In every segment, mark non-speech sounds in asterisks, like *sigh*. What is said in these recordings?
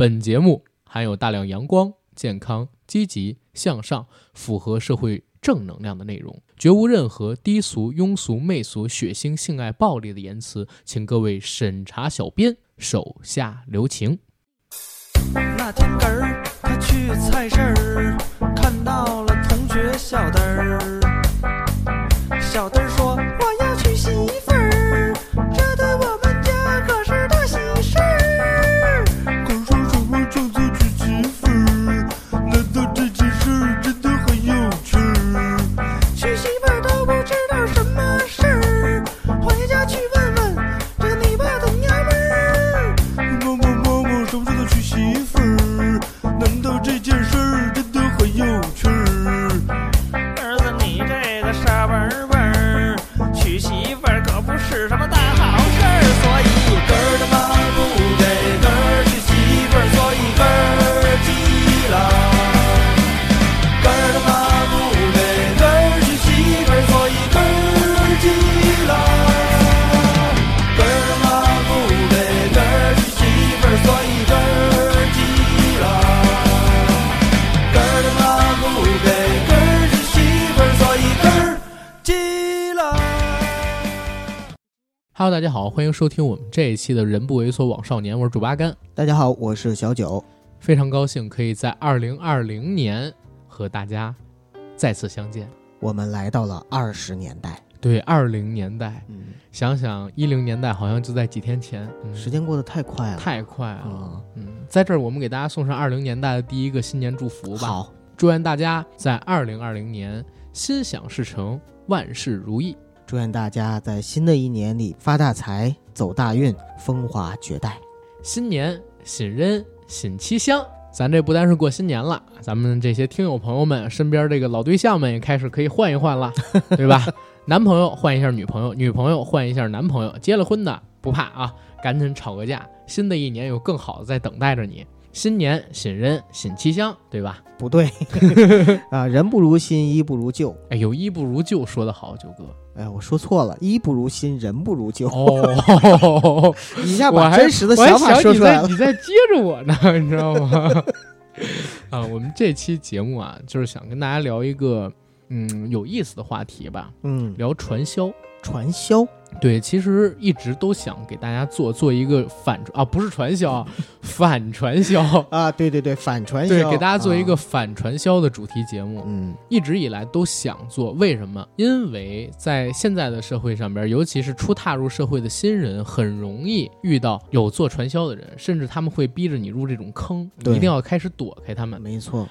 本节目含有大量阳光、健康、积极向上、符合社会正能量的内容，绝无任何低俗、庸俗、媚俗、血腥、性爱、暴力的言辞，请各位审查小编手下留情。那天根儿他去菜市儿，看到了同学小灯儿。Hello，大家好，欢迎收听我们这一期的《人不猥琐枉少年》，我是主八甘，大家好，我是小九。非常高兴可以在二零二零年和大家再次相见。我们来到了二十年代，对，二零年代，嗯，想想一零年代好像就在几天前，嗯、时间过得太快了，太快了。啊、嗯，在这儿我们给大家送上二零年代的第一个新年祝福吧。好，祝愿大家在二零二零年心想事成，万事如意。祝愿大家在新的一年里发大财、走大运、风华绝代。新年新人新气象，咱这不单是过新年了，咱们这些听友朋友们身边这个老对象们也开始可以换一换了，*laughs* 对吧？男朋友换一下女朋友，女朋友换一下男朋友，结了婚的不怕啊，赶紧吵个架。新的一年有更好的在等待着你。新年新人新气象，对吧？不对，*laughs* 啊，人不如新，衣不如旧。哎，有衣不如旧，说得好，九哥。哎，我说错了，衣不如新，人不如旧。哦，*laughs* 一下把真实的想法说出来了。你在接着我呢，*laughs* 你知道吗？啊，我们这期节目啊，就是想跟大家聊一个嗯有意思的话题吧，嗯，聊传销。传销对，其实一直都想给大家做做一个反啊，不是传销，啊，*laughs* 反传销。啊，对对对，反传销，对，给大家做一个啊反传销的主题节目。嗯一直以来都想做，为什么？因为在现在的社会上边，尤其是初踏入社会的新人，很容易遇到有做传销的人，甚至他们会逼着你入这种坑，你一定要开始躲开他们。没错，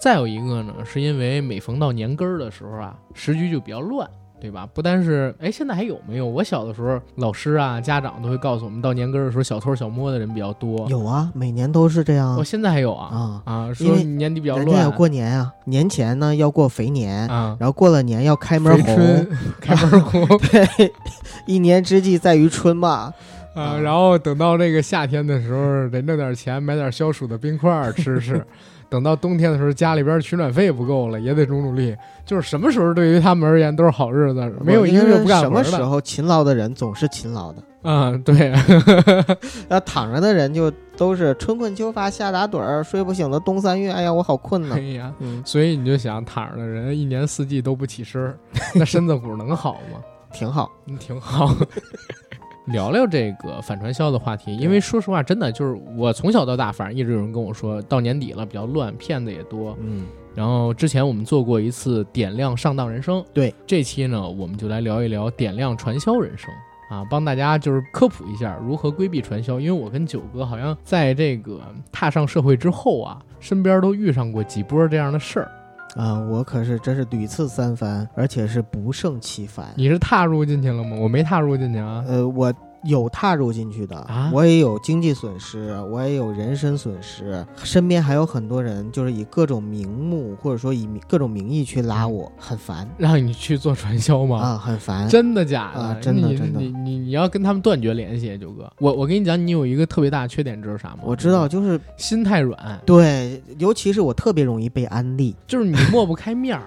再有一个呢，是因为每逢到年根儿的时候啊，时局就比较乱。对吧？不单是，哎，现在还有没有？我小的时候，老师啊、家长都会告诉我们，到年根儿的时候，小偷小摸的人比较多。有啊，每年都是这样我、现在还有啊啊。啊，因为说年底比较乱人家要过年啊，年前呢要过肥年，啊，然后过了年要开门红，*laughs* 开门红，对，*laughs* 一年之计在于春嘛。啊，啊然后等到这个夏天的时候，得弄点钱买点消暑的冰块儿吃吃。*laughs* 等到冬天的时候，家里边取暖费不够了，也得努努力。就是什么时候对于他们而言都是好日子，没有一个月不干什么活的。时候勤劳的人总是勤劳的，嗯，对，*laughs* 那躺着的人就都是春困秋乏夏打盹儿，睡不醒的冬三月。哎呀，我好困 *laughs* 哎呐。呀，嗯，所以你就想，躺着的人一年四季都不起身，那身子骨能好吗？*laughs* 挺好。嗯，挺好。聊聊这个反传销的话题，因为说实话，真的就是我从小到大，反正一直有人跟我说，到年底了比较乱，骗子也多。嗯，然后之前我们做过一次点亮上当人生，对，这期呢我们就来聊一聊点亮传销人生啊，帮大家就是科普一下如何规避传销。因为我跟九哥好像在这个踏上社会之后啊，身边都遇上过几波这样的事儿。啊，我可是真是屡次三番，而且是不胜其烦。你是踏入进去了吗？我没踏入进去啊。呃，我有踏入进去的，啊我也有经济损失，我也有人身损失，身边还有很多人就是以各种名目或者说以各种名义去拉我，很烦让你去做传销吗？啊，很烦。真的假的？啊真的真的你你你要跟他们断绝联系，九哥。我我跟你讲，你有一个特别大的缺点，知道啥吗？我知道，就是心太软，对，尤其是我特别容易被安利，就是你抹不开面儿。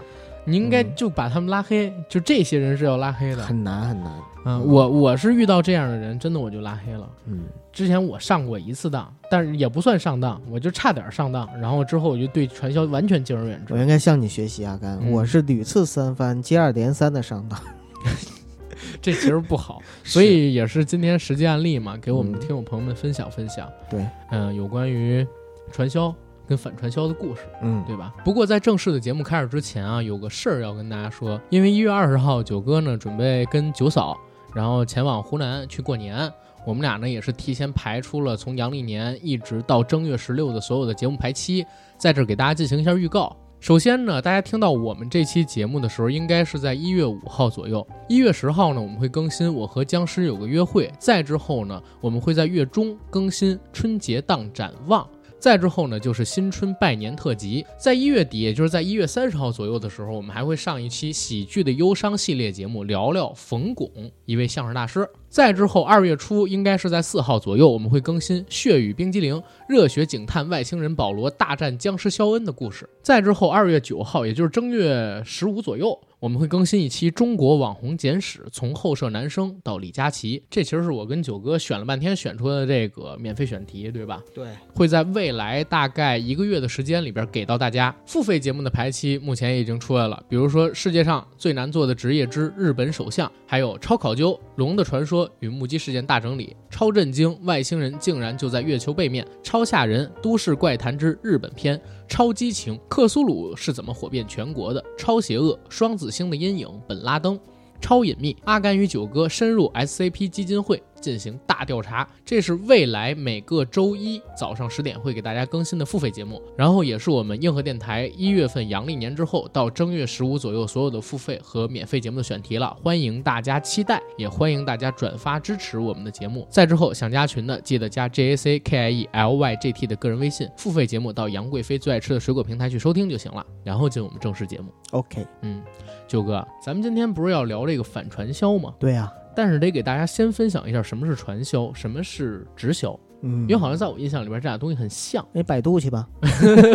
你应该嗯就把他们拉黑，就这些人是要拉黑的。很难很难。嗯，我我是遇到这样的人，真的我就拉黑了。嗯之前我上过一次当，但是也不算上当，我就差点上当。然后之后我就对传销完全敬而远之我。应该向你学习，阿甘，嗯我是屡次三番、接二连三的上当，*laughs* 这其实不好，*laughs* 所以也是今天实际案例嘛，给我们嗯听友朋友们分享分享。对，嗯、有关于传销跟反传销的故事。嗯，对吧？不过在正式的节目开始之前啊，有个事儿要跟大家说，因为一月二十号九哥呢准备跟九嫂，然后前往湖南去过年。我们俩呢也是提前排出了从阳历年一直到正月十六的所有的节目排期，在这给大家进行一下预告。首先呢，大家听到我们这期节目的时候，应该是在一月五号左右。一月十号呢，我们会更新我和僵尸有个约会。再之后呢，我们会在月中更新春节档展望。再之后呢，就是新春拜年特辑，在一月底，也就是在一月三十号左右的时候，我们还会上一期喜剧的忧伤系列节目，聊聊冯巩，一位相声大师。再之后，二月初应该是在四号左右，我们会更新《血雨冰激凌》热血警探外星人保罗大战僵尸肖恩的故事。再之后，二月九号，也就是正月十五左右，我们会更新一期《中国网红简史》，从后舍男生到李佳琦。这其实是我跟九哥选了半天选出的这个免费选题，对吧？对，会在未来大概一个月的时间里边给到大家。付费节目的排期目前已经出来了，比如说世界上最难做的职业之日本首相，还有超考究、龙的传说与目击事件大整理、超震惊外星人竟然就在月球背面、超吓人都市怪谈之日本篇、超激情克苏鲁是怎么火遍全国的、超邪恶双子星的阴影本拉登。超隐秘，阿甘与九哥深入 SCP 基金会进行大调查，这是未来每个周一早上十点会给大家更新的付费节目，然后也是我们硬核电台一月份阳历年之后到正月十五左右所有的付费和免费节目的选题了，欢迎大家期待，也欢迎大家转发支持我们的节目。再之后想加群的，记得加 J A C K I E L Y G T 的个人微信，付费节目到杨贵妃最爱吃的水果平台去收听就行了，然后进我们正式节目。OK，嗯，九哥，咱们今天不是要聊这个反传销吗？对呀、但是得给大家先分享一下什么是传销，什么是直销，嗯，因为好像在我印象里边这俩东西很像。你百度去吧。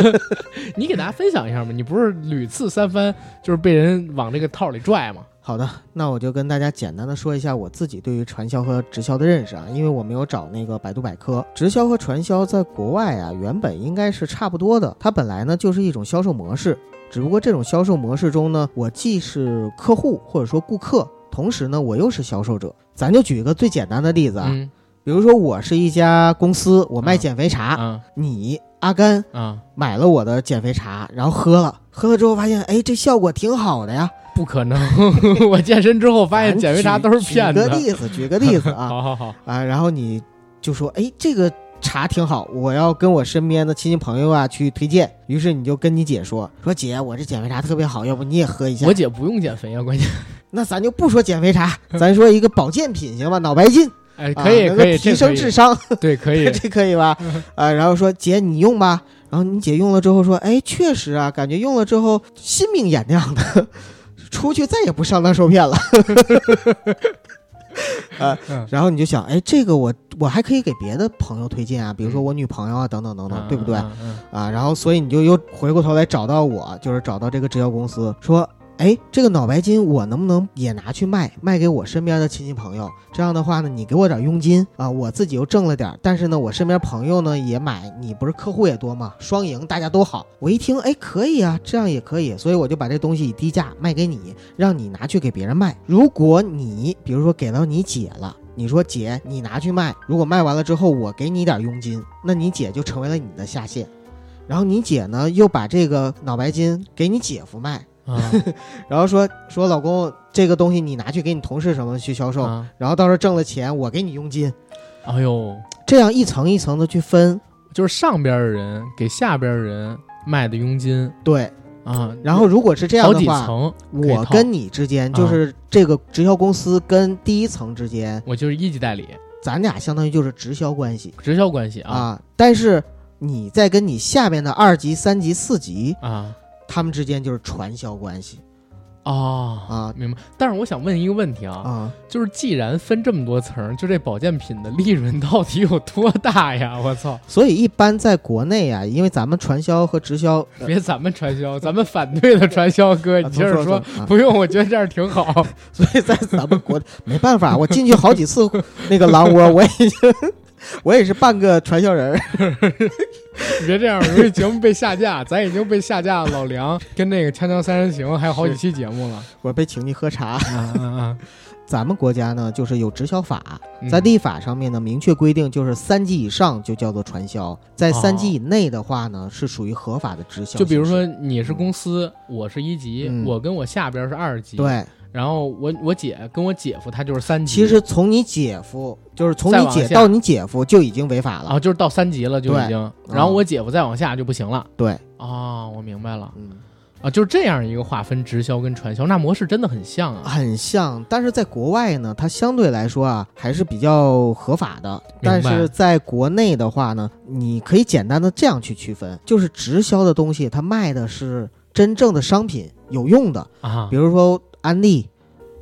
*laughs* 你给大家分享一下嘛？你不是屡次三番就是被人往这个套里拽吗？好的，那我就跟大家简单的说一下我自己对于传销和直销的认识啊，因为我没有找那个百度百科。直销和传销在国外啊，原本应该是差不多的，它本来呢就是一种销售模式，只不过这种销售模式中呢，我既是客户或者说顾客，同时呢我又是销售者。咱就举一个最简单的例子啊，嗯比如说我是一家公司，我卖啊减肥茶，啊你阿甘啊，买了我的减肥茶，然后喝了，喝了之后发现，哎，这效果挺好的呀。不可能！*laughs* 我健身之后发现减肥茶都是骗子举个。例子，举个例子啊 *laughs* 好好好，啊，然后你就说，哎，这个茶挺好，我要跟我身边的亲戚朋友啊去推荐。于是你就跟你姐说，说姐，我这减肥茶特别好，要不你也喝一下我？姐不用减肥啊，关键 *laughs* 那咱就不说减肥茶，*laughs* 咱说一个保健品行吧？脑白金，哎，啊可以可以，提升智商，*laughs* 对，可以。这可以吧？啊，然后说姐你用吧，然后你姐用了之后说，哎，确实啊，感觉用了之后心明眼亮的，出去再也不上当受骗了。啊嗯，然后你就想，哎，这个我我还可以给别的朋友推荐啊，比如说我女朋友啊，等等等等，对不对？啊，然后所以你就又回过头来找到我，就是找到这个直销公司，说，哎，这个脑白金我能不能也拿去卖，卖给我身边的亲戚朋友？这样的话呢，你给我点佣金啊，我自己又挣了点儿，但是呢，我身边朋友呢也买，你不是客户也多吗？双赢，大家都好。我一听，哎，可以啊，这样也可以，所以我就把这东西以低价卖给你，让你拿去给别人卖。如果你比如说给到你姐了。你说姐，你拿去卖，如果卖完了之后我给你点佣金，那你姐就成为了你的下线。然后你姐呢，又把这个脑白金给你姐夫卖，啊 *laughs* 然后说说老公，这个东西你拿去给你同事什么去销售，啊！然后到时候挣了钱，我给你佣金，哎呦，这样一层一层的去分，就是上边的人给下边的人卖的佣金对。啊，然后如果是这样的话，几层，我跟你之间就是这个直销公司跟第一层之间，我就是一级代理，咱俩相当于就是直销关系直销关系啊。啊。但是你在跟你下面的二级、三级、四级，啊。他们之间就是传销关系哦啊明白。但是我想问一个问题啊，啊。就是既然分这么多层，就这保健品的利润到底有多大呀？我操！所以一般在国内啊，因为咱们传销和直销，*laughs* 呃别咱们传销，咱们反对的传销哥，你接着说。啊不用，我觉得这样挺好。*laughs* 所以在咱们国没办法，我进去好几次那个狼窝，我已经 *laughs* 我也是半个传销人儿。你 *laughs* 别这样，容易节目被下架。咱已经被下架，老梁跟那个《锵锵三人行》还有好几期节目了。我被请去喝茶。啊啊啊！*laughs* 咱们国家呢，就是有直销法，嗯在立法上面呢，明确规定，就是三级以上就叫做传销，在三级以内的话呢，是属于合法的直销。就比如，说你是公司，我是一级，嗯我跟我下边是二级，，对，然后我我姐跟我姐夫他就是三级，其实从你姐夫，就是从你姐到你姐夫就已经违法了。啊就是到三级了就已经，然后我姐夫再往下就不行了。对，哦，我明白了嗯，啊，就是这样一个划分直销跟传销，那模式真的很像啊。很像，但是在国外呢，它相对来说啊还是比较合法的。但是在国内的话呢，你可以简单的这样去区分，就是直销的东西，它卖的是真正的商品，有用的，啊比如说安利。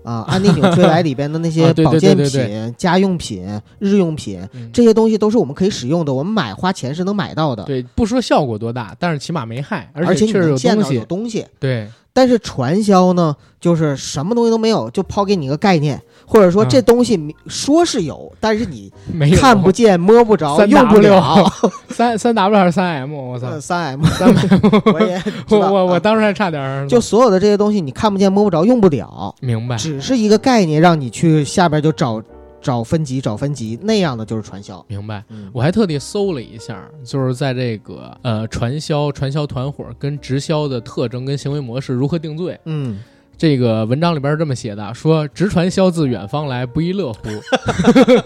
啊，*laughs* 安利纽崔莱里边的那啊些保健品、对对家用品、日用品，嗯这些东西都是我们可以使用的，我们买花钱是能买到的，对，不说效果多大，但是起码没害，而你且确实能见到有东西。东西。对，但是传销呢，就是什么东西都没有，就抛给你一个概念，或者说嗯。这东西说是有，但是你看不见、摸不着、用不了。*laughs* 三三 W 还是三 M？我操。呃，！三 M，三 M，*laughs* 我也我我我啊。当时还差点就所有的这些东西，你看不见、摸不着、用不了，明白。只是一个概念，让你去下边就找找分级、找分级，那样的就是传销。明白，嗯我还特地搜了一下，就是在这个呃传销、传销团伙跟直销的特征跟行为模式如何定罪。嗯，这个文章里边是这么写的：说直传销自远方来，不亦乐乎。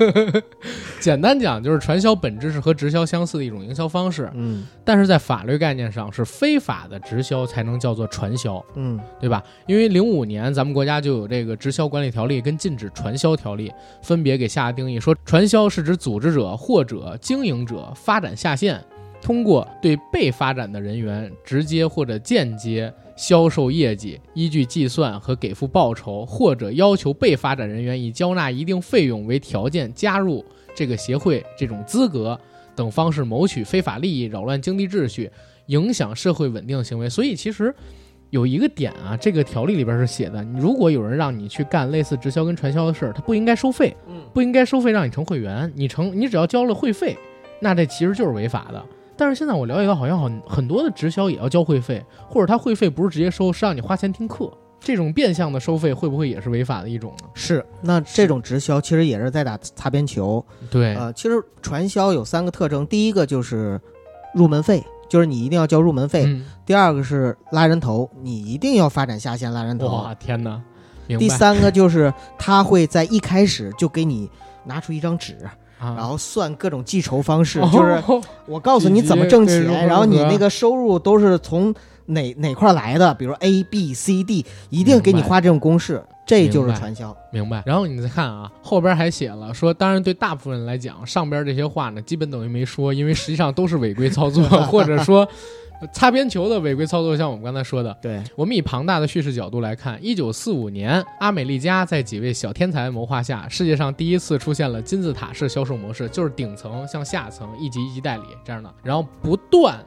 *laughs* 简单讲，就是传销本质是和直销相似的一种营销方式，嗯但是在法律概念上是非法的直销才能叫做传销。嗯对吧？因为零五年咱们国家就有这个直销管理条例跟禁止传销条例，分别给下了定义，说传销是指组织者或者经营者发展下线，通过对被发展的人员直接或者间接销售业绩，依据计算和给付报酬，或者要求被发展人员以交纳一定费用为条件加入这个协会这种资格等方式谋取非法利益，扰乱经济秩序，影响社会稳定的行为。所以其实。有一个点啊，这个条例里边是写的，你如果有人让你去干类似直销跟传销的事儿，他不应该收费，嗯不应该收费让你成会员，你成你只要交了会费，那这其实就是违法的。但是现在我了解到，好像很很多的直销也要交会费，或者他会费不是直接收，是让你花钱听课。这种变相的收费会不会也是违法的一种呢？是。那这种直销其实也是在打擦边球。对，呃，其实传销有三个特征，第一个就是入门费，就是你一定要交入门费；嗯，第二个是拉人头，你一定要发展下线拉人头；哇，天哪，第三个就是他会在一开始就给你拿出一张纸，啊，然后算各种计酬方式，哦。就是我告诉你 *laughs* 怎么挣钱，然后你那个收入都是从哪哪块来的，比如 A B C D，一定给你画这种公式，这就是传销。明白。然后你再看啊，后边还写了说，当然对大部分人来讲，上边这些话呢，基本等于没说，因为实际上都是违规操作，*laughs* 或者说擦边球的违规操作。像我们刚才说的，对，我们以庞大的叙事角度来看，一九四五年，阿美利加在几位小天才的谋划下，世界上第一次出现了金字塔式销售模式，就是顶层向下层一级一级代理这样的，然后不断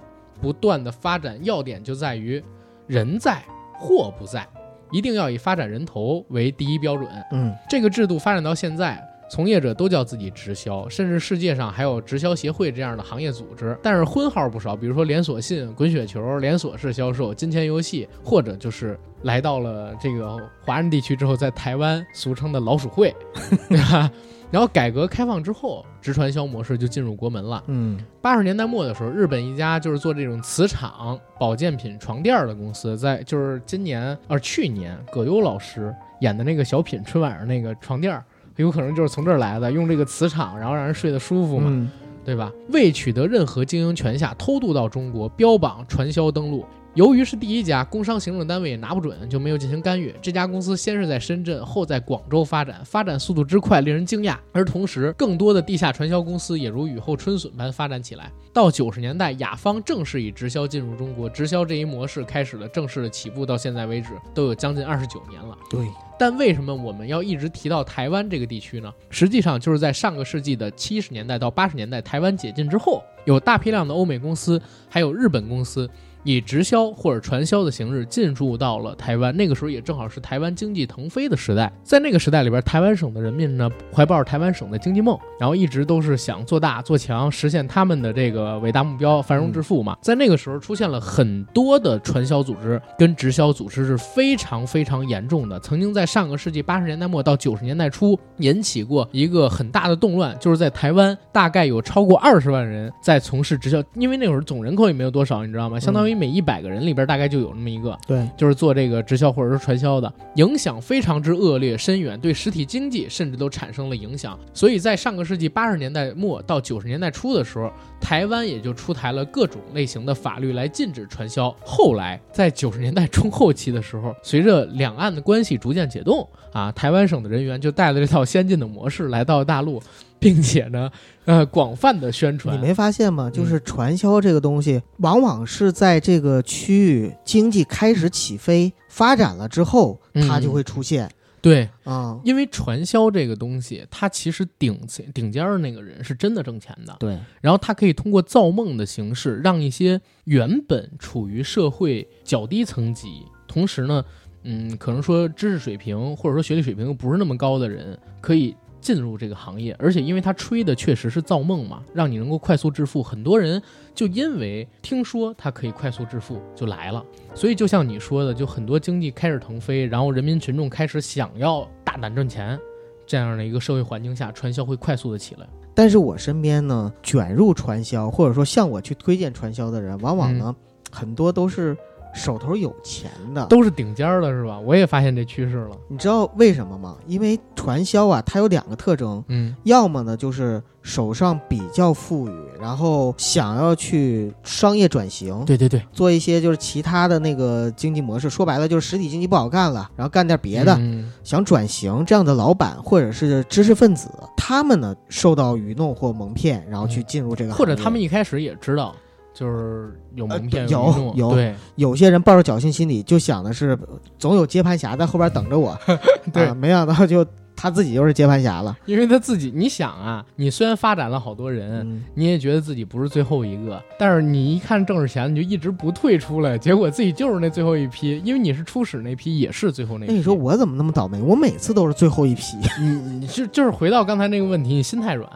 不断的发展，要点就在于人在货不在，一定要以发展人头为第一标准。嗯这个制度发展到现在，从业者都叫自己直销，甚至世界上还有直销协会这样的行业组织。但是婚号不少，比如说连锁信、滚雪球、连锁式销售、金钱游戏，或者就是来到了这个华人地区之后，在台湾俗称的老鼠会，*laughs* 对吧？然后改革开放之后，直传销模式就进入国门了。嗯八十年代末的时候，日本一家就是做这种磁场保健品床垫儿的公司，在就是今年呃去年葛优老师演的那个小品春晚上那个床垫儿，有可能就是从这儿来的，用这个磁场，然后让人睡得舒服嘛，嗯对吧？未取得任何经营权下偷渡到中国，标榜传销登陆。由于是第一家，工商行政单位也拿不准，就没有进行干预。这家公司先是在深圳，后在广州发展，发展速度之快令人惊讶。而同时，更多的地下传销公司也如雨后春笋般发展起来。到九十年代，雅芳正式以直销进入中国，直销这一模式开始了正式的起步，到现在为止都有将近二十九年了。对，但为什么我们要一直提到台湾这个地区呢？实际上就是在上个世纪的七十年代到八十年代，台湾解禁之后，有大批量的欧美公司还有日本公司以直销或者传销的形式进驻到了台湾。那个时候也正好是台湾经济腾飞的时代，在那个时代里边，台湾省的人民呢怀抱着台湾省的经济梦，然后一直都是想做大做强，实现他们的这个伟大目标——繁荣致富嘛。在那个时候出现了很多的传销组织跟直销组织是非常非常严重的，曾经在上个世纪八十年代末到九十年代初引起过一个很大的动乱，就是在台湾大概有超过二十万人在从事直销，因为那会儿总人口也没有多少，你知道吗？相当于每一百个人里边大概就有那么一个，对，就是做这个直销或者是传销的，影响非常之恶劣深远，对实体经济甚至都产生了影响。所以在上个世纪八十年代末到九十年代初的时候，台湾也就出台了各种类型的法律来禁止传销。后来在九十年代中后期的时候，随着两岸的关系逐渐解冻，啊，台湾省的人员就带了这套先进的模式来到大陆，并且呢，呃，广泛的宣传。你没发现吗？就是传销这个东西，往往是在这个区域经济开始起飞、发展了之后，它就会出现。对，啊，因为传销这个东西，它其实顶顶尖儿的那个人是真的挣钱的。对，然后他可以通过造梦的形式，让一些原本处于社会较低层级，同时呢，嗯，可能说知识水平或者说学历水平又不是那么高的人，可以进入这个行业。而且因为他吹的确实是造梦嘛，让你能够快速致富，很多人就因为听说他可以快速致富就来了。所以就像你说的，就很多经济开始腾飞，然后人民群众开始想要大胆赚钱，这样的一个社会环境下，传销会快速的起来。但是我身边呢，卷入传销或者说向我去推荐传销的人，往往呢，很多都是手头有钱的，都是顶尖儿的，是吧？我也发现这趋势了。你知道为什么吗？因为传销啊，它有两个特征，嗯要么呢就是手上比较富裕，然后想要去商业转型，对对对，做一些就是其他的那个经济模式，说白了就是实体经济不好干了，然后干点别的，嗯想转型这样的老板或者是知识分子，他们呢受到愚弄或蒙骗，然后去进入这个行业，或者他们一开始也知道，就是有蒙骗、呃有有对。有些人抱着侥幸心理，就想的是总有接盘侠在后边等着我，*laughs* 对。啊没想到就他自己就是接盘侠了。因为他自己，你想啊，你虽然发展了好多人，嗯，你也觉得自己不是最后一个，但是你一看挣着钱，你就一直不退出来，结果自己就是那最后一批，因为你是初始那批，也是最后那批。那你说我怎么那么倒霉？我每次都是最后一批。你你是就是回到刚才那个问题，你心太软，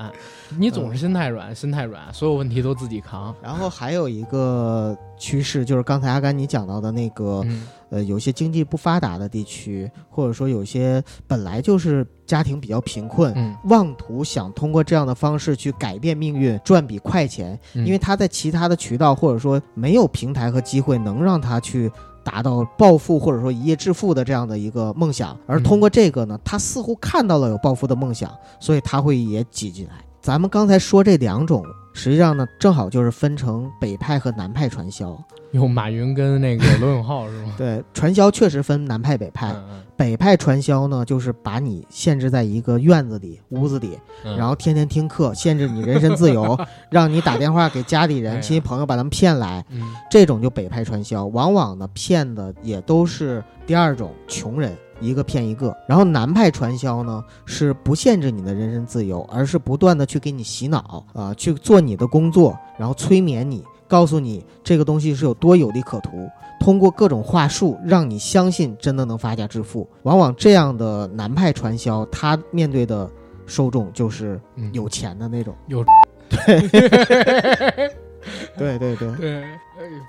你总是心太软，心太软，所有问题都自己扛。然后还有一个趋势，就是刚才阿甘你讲到的那个，嗯。呃，有些经济不发达的地区，或者说有些本来就是家庭比较贫困，嗯，妄图想通过这样的方式去改变命运，赚笔快钱，嗯。因为他在其他的渠道或者说没有平台和机会能让他去达到暴富或者说一夜致富的这样的一个梦想，而通过这个呢，他似乎看到了有暴富的梦想，所以他会也挤进来。咱们刚才说这两种，实际上呢，正好就是分成北派和南派传销。有马云跟那个罗永浩是吗？*laughs* 对，传销确实分南派北派。嗯北派传销呢，就是把你限制在一个院子里、屋子里，嗯，然后天天听课，限制你人身自由，*laughs* 让你打电话给家里人、哎亲戚朋友把他们骗来，嗯这种就北派传销。往往呢，骗的也都是第二种穷人，一个骗一个。然后南派传销呢，是不限制你的人身自由，而是不断的去给你洗脑啊、去做你的工作，然后催眠你，告诉你这个东西是有多有利可图。通过各种话术，让你相信真的能发家致富。往往这样的南派传销，他面对的受众就是嗯有钱的那种。有 *laughs* *laughs* *laughs* 对对 *laughs* 对，对，对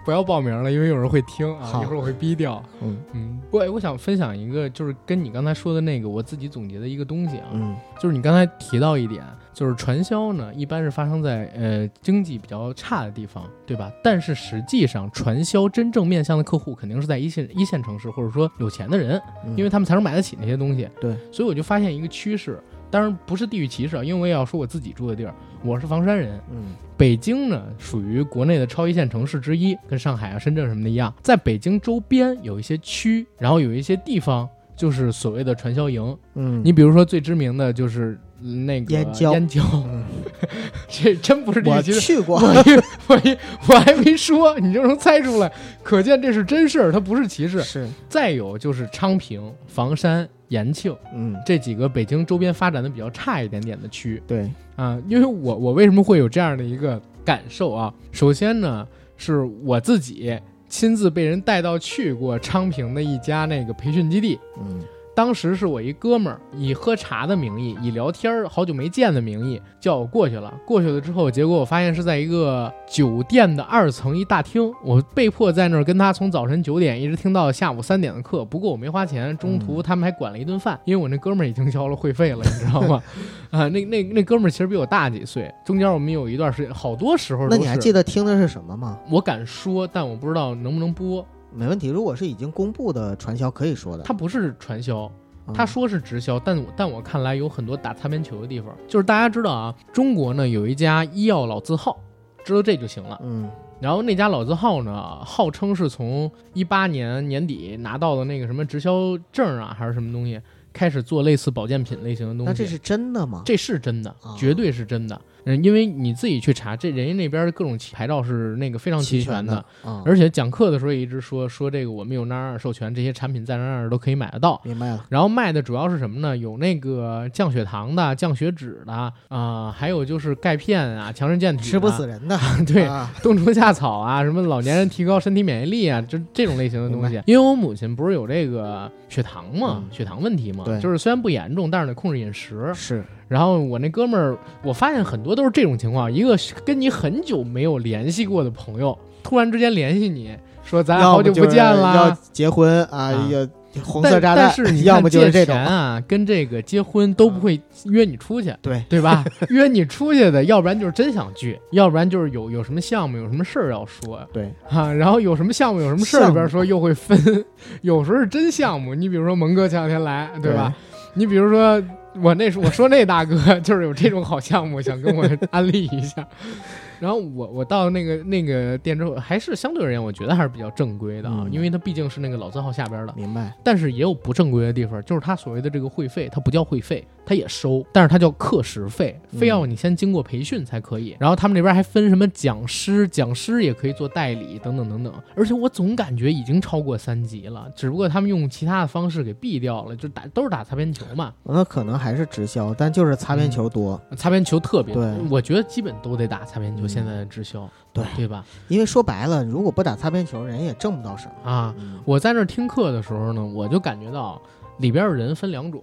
不要报名了，因为有人会听啊，好一会儿我会逼掉。嗯嗯，我我想分享一个，就是跟你刚才说的那个我自己总结的一个东西啊，嗯就是你刚才提到一点，就是传销呢，一般是发生在呃经济比较差的地方，对吧？但是实际上，传销真正面向的客户肯定是在一线一线城市，或者说有钱的人，嗯，因为他们才能买得起那些东西。对，所以我就发现一个趋势，当然不是地域歧视啊，因为我也要说我自己住的地儿，我是房山人，嗯。北京呢，属于国内的超一线城市之一，跟上海啊、深圳什么的一样。在北京周边有一些区，然后有一些地方就是所谓的传销营。嗯，你比如说最知名的就是那个燕郊。燕郊，嗯。*laughs* 这真不是地域歧视。去过，我一 *laughs* 我一我还没说，你就能猜出来，可见这是真事儿，它不是歧视。是。再有就是昌平、房山、延庆嗯这几个北京周边发展的比较差一点点的区，对，啊，因为我我为什么会有这样的一个感受啊？首先呢，是我自己亲自被人带到去过昌平的一家那个培训基地。嗯当时是我一哥们儿以喝茶的名义，以聊天儿好久没见的名义叫我过去了。过去了之后，结果我发现是在一个酒店的二层一大厅，我被迫在那儿跟他从早晨九点一直听到下午三点的课。不过我没花钱，中途他们还管了一顿饭，因为我那哥们儿已经交了会费了，你知道吗？啊，那那那哥们儿其实比我大几岁，中间我们有一段时间，好多时候那你还记得听的是什么吗？我敢说，但我不知道能不能播。没问题，如果是已经公布的传销，可以说的。它不是传销，嗯他说是直销，但我但我看来有很多打擦边球的地方。就是大家知道啊，中国呢有一家医药老字号，知道这就行了。嗯然后那家老字号呢，号称是从一八年年底拿到的那个什么直销证啊，还是什么东西，开始做类似保健品类型的东西。那这是真的吗？这是真的啊，绝对是真的。嗯，因为你自己去查，这人家那边的各种牌照是那个非常齐全的，啊，而且讲课的时候也一直说说这个我们有那儿授权，这些产品在那儿都可以买得到。明白了。然后卖的主要是什么呢？有那个降血糖的、降血脂的啊、还有就是钙片啊、强身健体的、吃不死人的，*laughs* 对啊冬虫夏草啊，什么老年人提高身体免疫力啊，就这种类型的东西。因为我母亲不是有这个血糖嘛，嗯血糖问题嘛，对就是虽然不严重，但是得控制饮食。是然后我那哥们儿，我发现很多都是这种情况，一个跟你很久没有联系过的朋友，突然之间联系你说咱俩好久不见要啦。结婚啊，啊要红但色炸弹，但是你 *laughs* 要不借么就是这种钱啊，跟这个结婚都不会约你出去，对对吧？*laughs* 约你出去的，要不然就是真想聚，要不然就是有有什么项目、有什么事儿要说对，啊。然后有什么项目、有什么事儿里边说又会分，*laughs* 有时候是真项目。你比如说蒙哥前两天来，对吧？你比如说我那时我说那大哥 *laughs* 就是有这种好项目，想跟我安利一下。*laughs* 然后我我到那个那个店之后，还是相对而言，我觉得还是比较正规的啊，嗯因为它毕竟是那个老字号下边的。明白。但是也有不正规的地方，就是他所谓的这个会费，它不叫会费，它也收，但是他叫课时费，嗯非要你先经过培训才可以。然后他们那边还分什么讲师，讲师也可以做代理等等等等。而且我总感觉已经超过三级了，只不过他们用其他的方式给避掉了，就打都是打擦边球嘛，那可能还是直销，但就是擦边球多，擦边球特别多我觉得基本都得打擦边球。嗯现在的直销，对对吧？因为说白了，如果不打擦边球，人也挣不到什么。啊，嗯我在那儿听课的时候呢，我就感觉到里边的人分两种，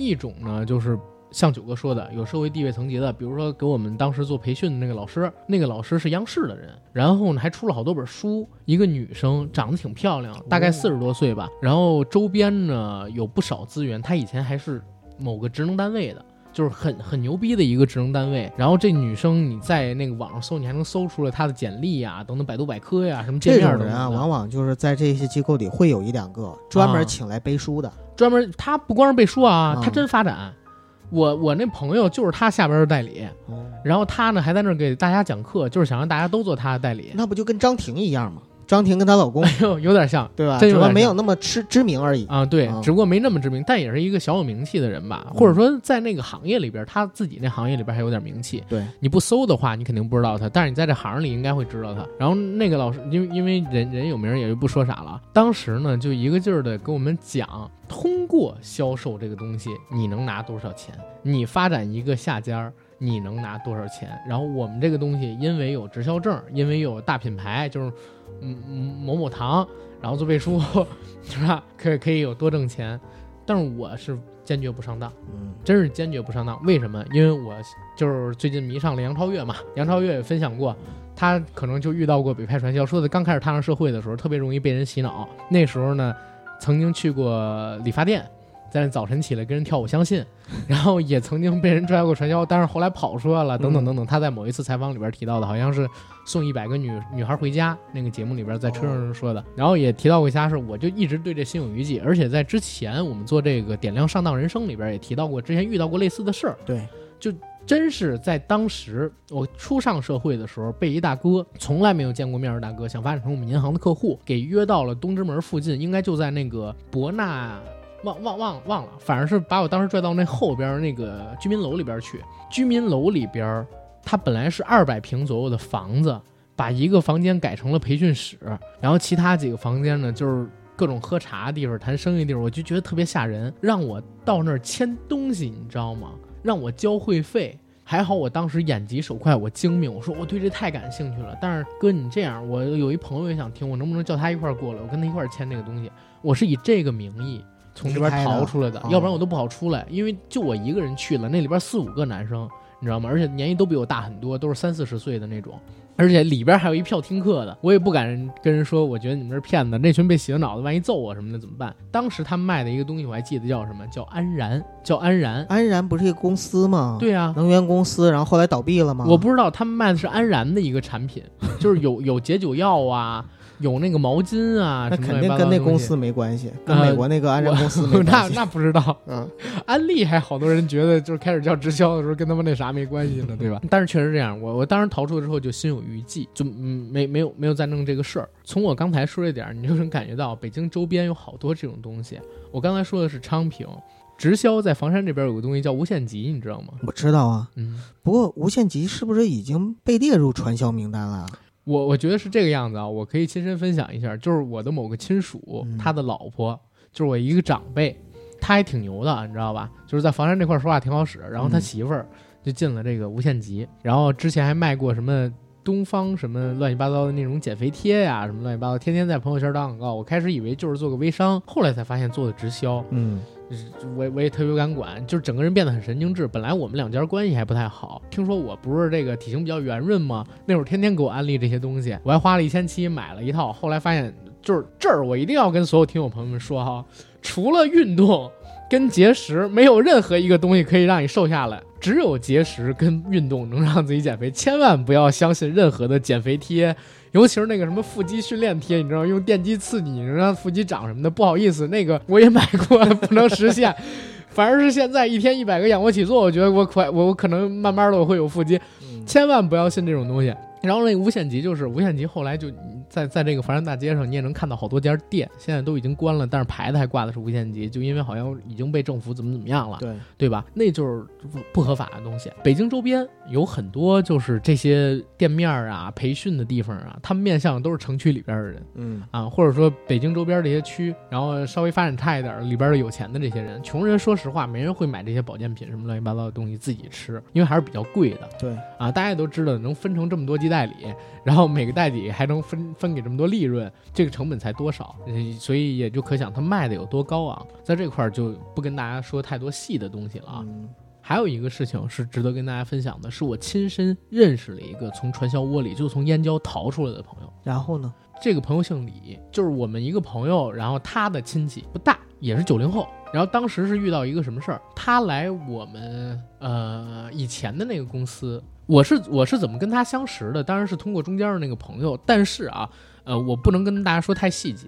一种呢就是像九哥说的，有社会地位层级的，比如说给我们当时做培训的那个老师，那个老师是央视的人，然后呢还出了好多本书，一个女生长得挺漂亮，大概四十多岁吧，然后周边呢有不少资源，她以前还是某个职能单位的。就是很很牛逼的一个职能单位，然后这女生你在那个网上搜，你还能搜出来她的简历呀、等等，百度百科呀、什么界这面种人啊，往往就是在这些机构里会有一两个专啊门请来背书的。专门他不光是背书啊，嗯他真发展。我我那朋友就是他下边的代理，哦，然后他呢还在那儿给大家讲课，就是想让大家都做他的代理。那不就跟张婷一样吗？张婷跟她老公，哎呦，有点像对吧？只不过没有那么知知名而已。啊，对啊，只不过没那么知名，但也是一个小有名气的人吧，嗯或者说在那个行业里边，他自己那行业里边还有点名气。对，你不搜的话，你肯定不知道他，但是你在这行里应该会知道他。然后那个老师，因为因为人人有名，也就不说啥了。当时呢，就一个劲儿的跟我们讲，通过销售这个东西，你能拿多少钱？你发展一个下家儿，你能拿多少钱？然后我们这个东西，因为有直销证，因为有大品牌，就是嗯嗯某某堂，然后做背书，*laughs* 是吧？可以可以有多挣钱？但是我是坚决不上当。嗯，真是坚决不上当。为什么？因为我就是最近迷上了杨超越嘛。杨超越也分享过，他可能就遇到过北派传销，说的刚开始踏上社会的时候，特别容易被人洗脑。那时候呢，曾经去过理发店，在那早晨起来跟人跳舞相信，*laughs* 然后也曾经被人拽过传销，但是后来跑出来了，等等等等。他在某一次采访里边提到的，好像是送一百个女女孩回家那个节目里边在车上说的，然后也提到过其他事，我就一直对这心有余悸。而且在之前我们做这个点亮上当人生里边也提到过，之前遇到过类似的事儿。对，就真是在当时我初上社会的时候，被一大哥从来没有见过面的大哥，想发展成我们银行的客户，给约到了东直门附近，应该就在那个博纳，忘忘忘忘了，反正是把我当时拽到那后边那个居民楼里边去。居民楼里边，它本来是二百平左右的房子，把一个房间改成了培训室，然后其他几个房间呢，就是各种喝茶的地方、谈生意地方，我就觉得特别吓人，让我到那儿签东西，你知道吗？让我交会费，还好我当时眼疾手快，我精明，我说我对这太感兴趣了。但是哥，你这样，我有一朋友也想听，我能不能叫他一块儿过来，我跟他一块儿签这个东西？我是以这个名义从这边逃出来的，哦要不然我都不好出来，因为就我一个人去了，那里边四五个男生，你知道吗？而且年纪都比我大很多，都是三四十岁的那种。而且里边还有一票听课的，我也不敢跟人说，我觉得你们是骗子，那群被洗了脑子，万一揍我什么的怎么办？当时他们卖的一个东西，我还记得叫什么，叫安然，叫安然。安然不是一个公司吗？，对啊，能源公司，然后后来倒闭了吗？我不知道他们卖的是安然的一个产品，*laughs* 就是有有解酒药啊，有那个毛巾啊，那肯定跟那公司没关系，跟呃美国那个安然公司没那关系。*laughs* 那不知道，嗯，安利还好多人觉得就是开始叫直销的时候跟他们那啥没关系呢，对吧？*laughs* 但是确实这样，我我当时逃出来之后就心有余悸，就嗯没没有没有再弄这个事儿。从我刚才说这点儿，你就能感觉到北京周边有好多这种东西。我刚才说的是昌平，直销在房山这边有个东西叫无限极，你知道吗？我知道啊。嗯，不过无限极是不是已经被列入传销名单了？我我觉得是这个样子啊，我可以亲身分享一下，就是我的某个亲属，嗯他的老婆，就是我一个长辈，他还挺牛的，你知道吧？就是在房山这块儿说话挺好使，然后他嗯媳妇儿就进了这个无限极，然后之前还卖过什么。东方什么乱七八糟的那种减肥贴呀，什么乱七八糟，天天在朋友圈打广告。我开始以为就是做个微商，后来才发现做的直销。嗯，我也我也特别敢管，就是整个人变得很神经质。本来我们两家关系还不太好，听说我不是这个体型比较圆润吗？那会儿天天给我安利这些东西，我还花了一千七买了一套。后来发现，就是这儿我一定要跟所有听友朋友们说哈，除了运动跟节食，没有任何一个东西可以让你瘦下来，只有节食跟运动能让自己减肥。千万不要相信任何的减肥贴。尤其是那个什么腹肌训练贴，你知道，用电击刺激你能让腹肌长什么的。不好意思，那个我也买过，不能实现。反而是现在一天一百个仰卧起坐，我觉得我快，我我可能慢慢的我会有腹肌，嗯千万不要信这种东西。然后那个无限极就是无限极，后来就在在这个房山大街上，你也能看到好多家店，现在都已经关了，但是牌子还挂的是无限极，就因为好像已经被政府怎么怎么样了。对，对吧？那就是不不合法的东西。北京周边有很多就是这些店面啊、培训的地方啊，他们面向的都是城区里边的人嗯，啊，或者说北京周边这些区，然后稍微发展差一点儿里边的有钱的这些人，穷人说实话没人会买这些保健品什么乱七八糟的东西自己吃，因为还是比较贵的对，啊。大家也都知道，能分成这么多级代理，然后每个代理还能分分给这么多利润，这个成本才多少？呃所以也就可想他卖的有多高昂。在这块儿就不跟大家说太多细的东西了啊。嗯还有一个事情是值得跟大家分享的，是我亲身认识了一个从传销窝里就从燕郊逃出来的朋友。然后呢？这个朋友姓李，就是我们一个朋友，然后他的亲戚不大，也是九零后。然后当时是遇到一个什么事儿，他来我们呃以前的那个公司，我是我是怎么跟他相识的？当然是通过中间的那个朋友，但是啊，呃，我不能跟大家说太细节。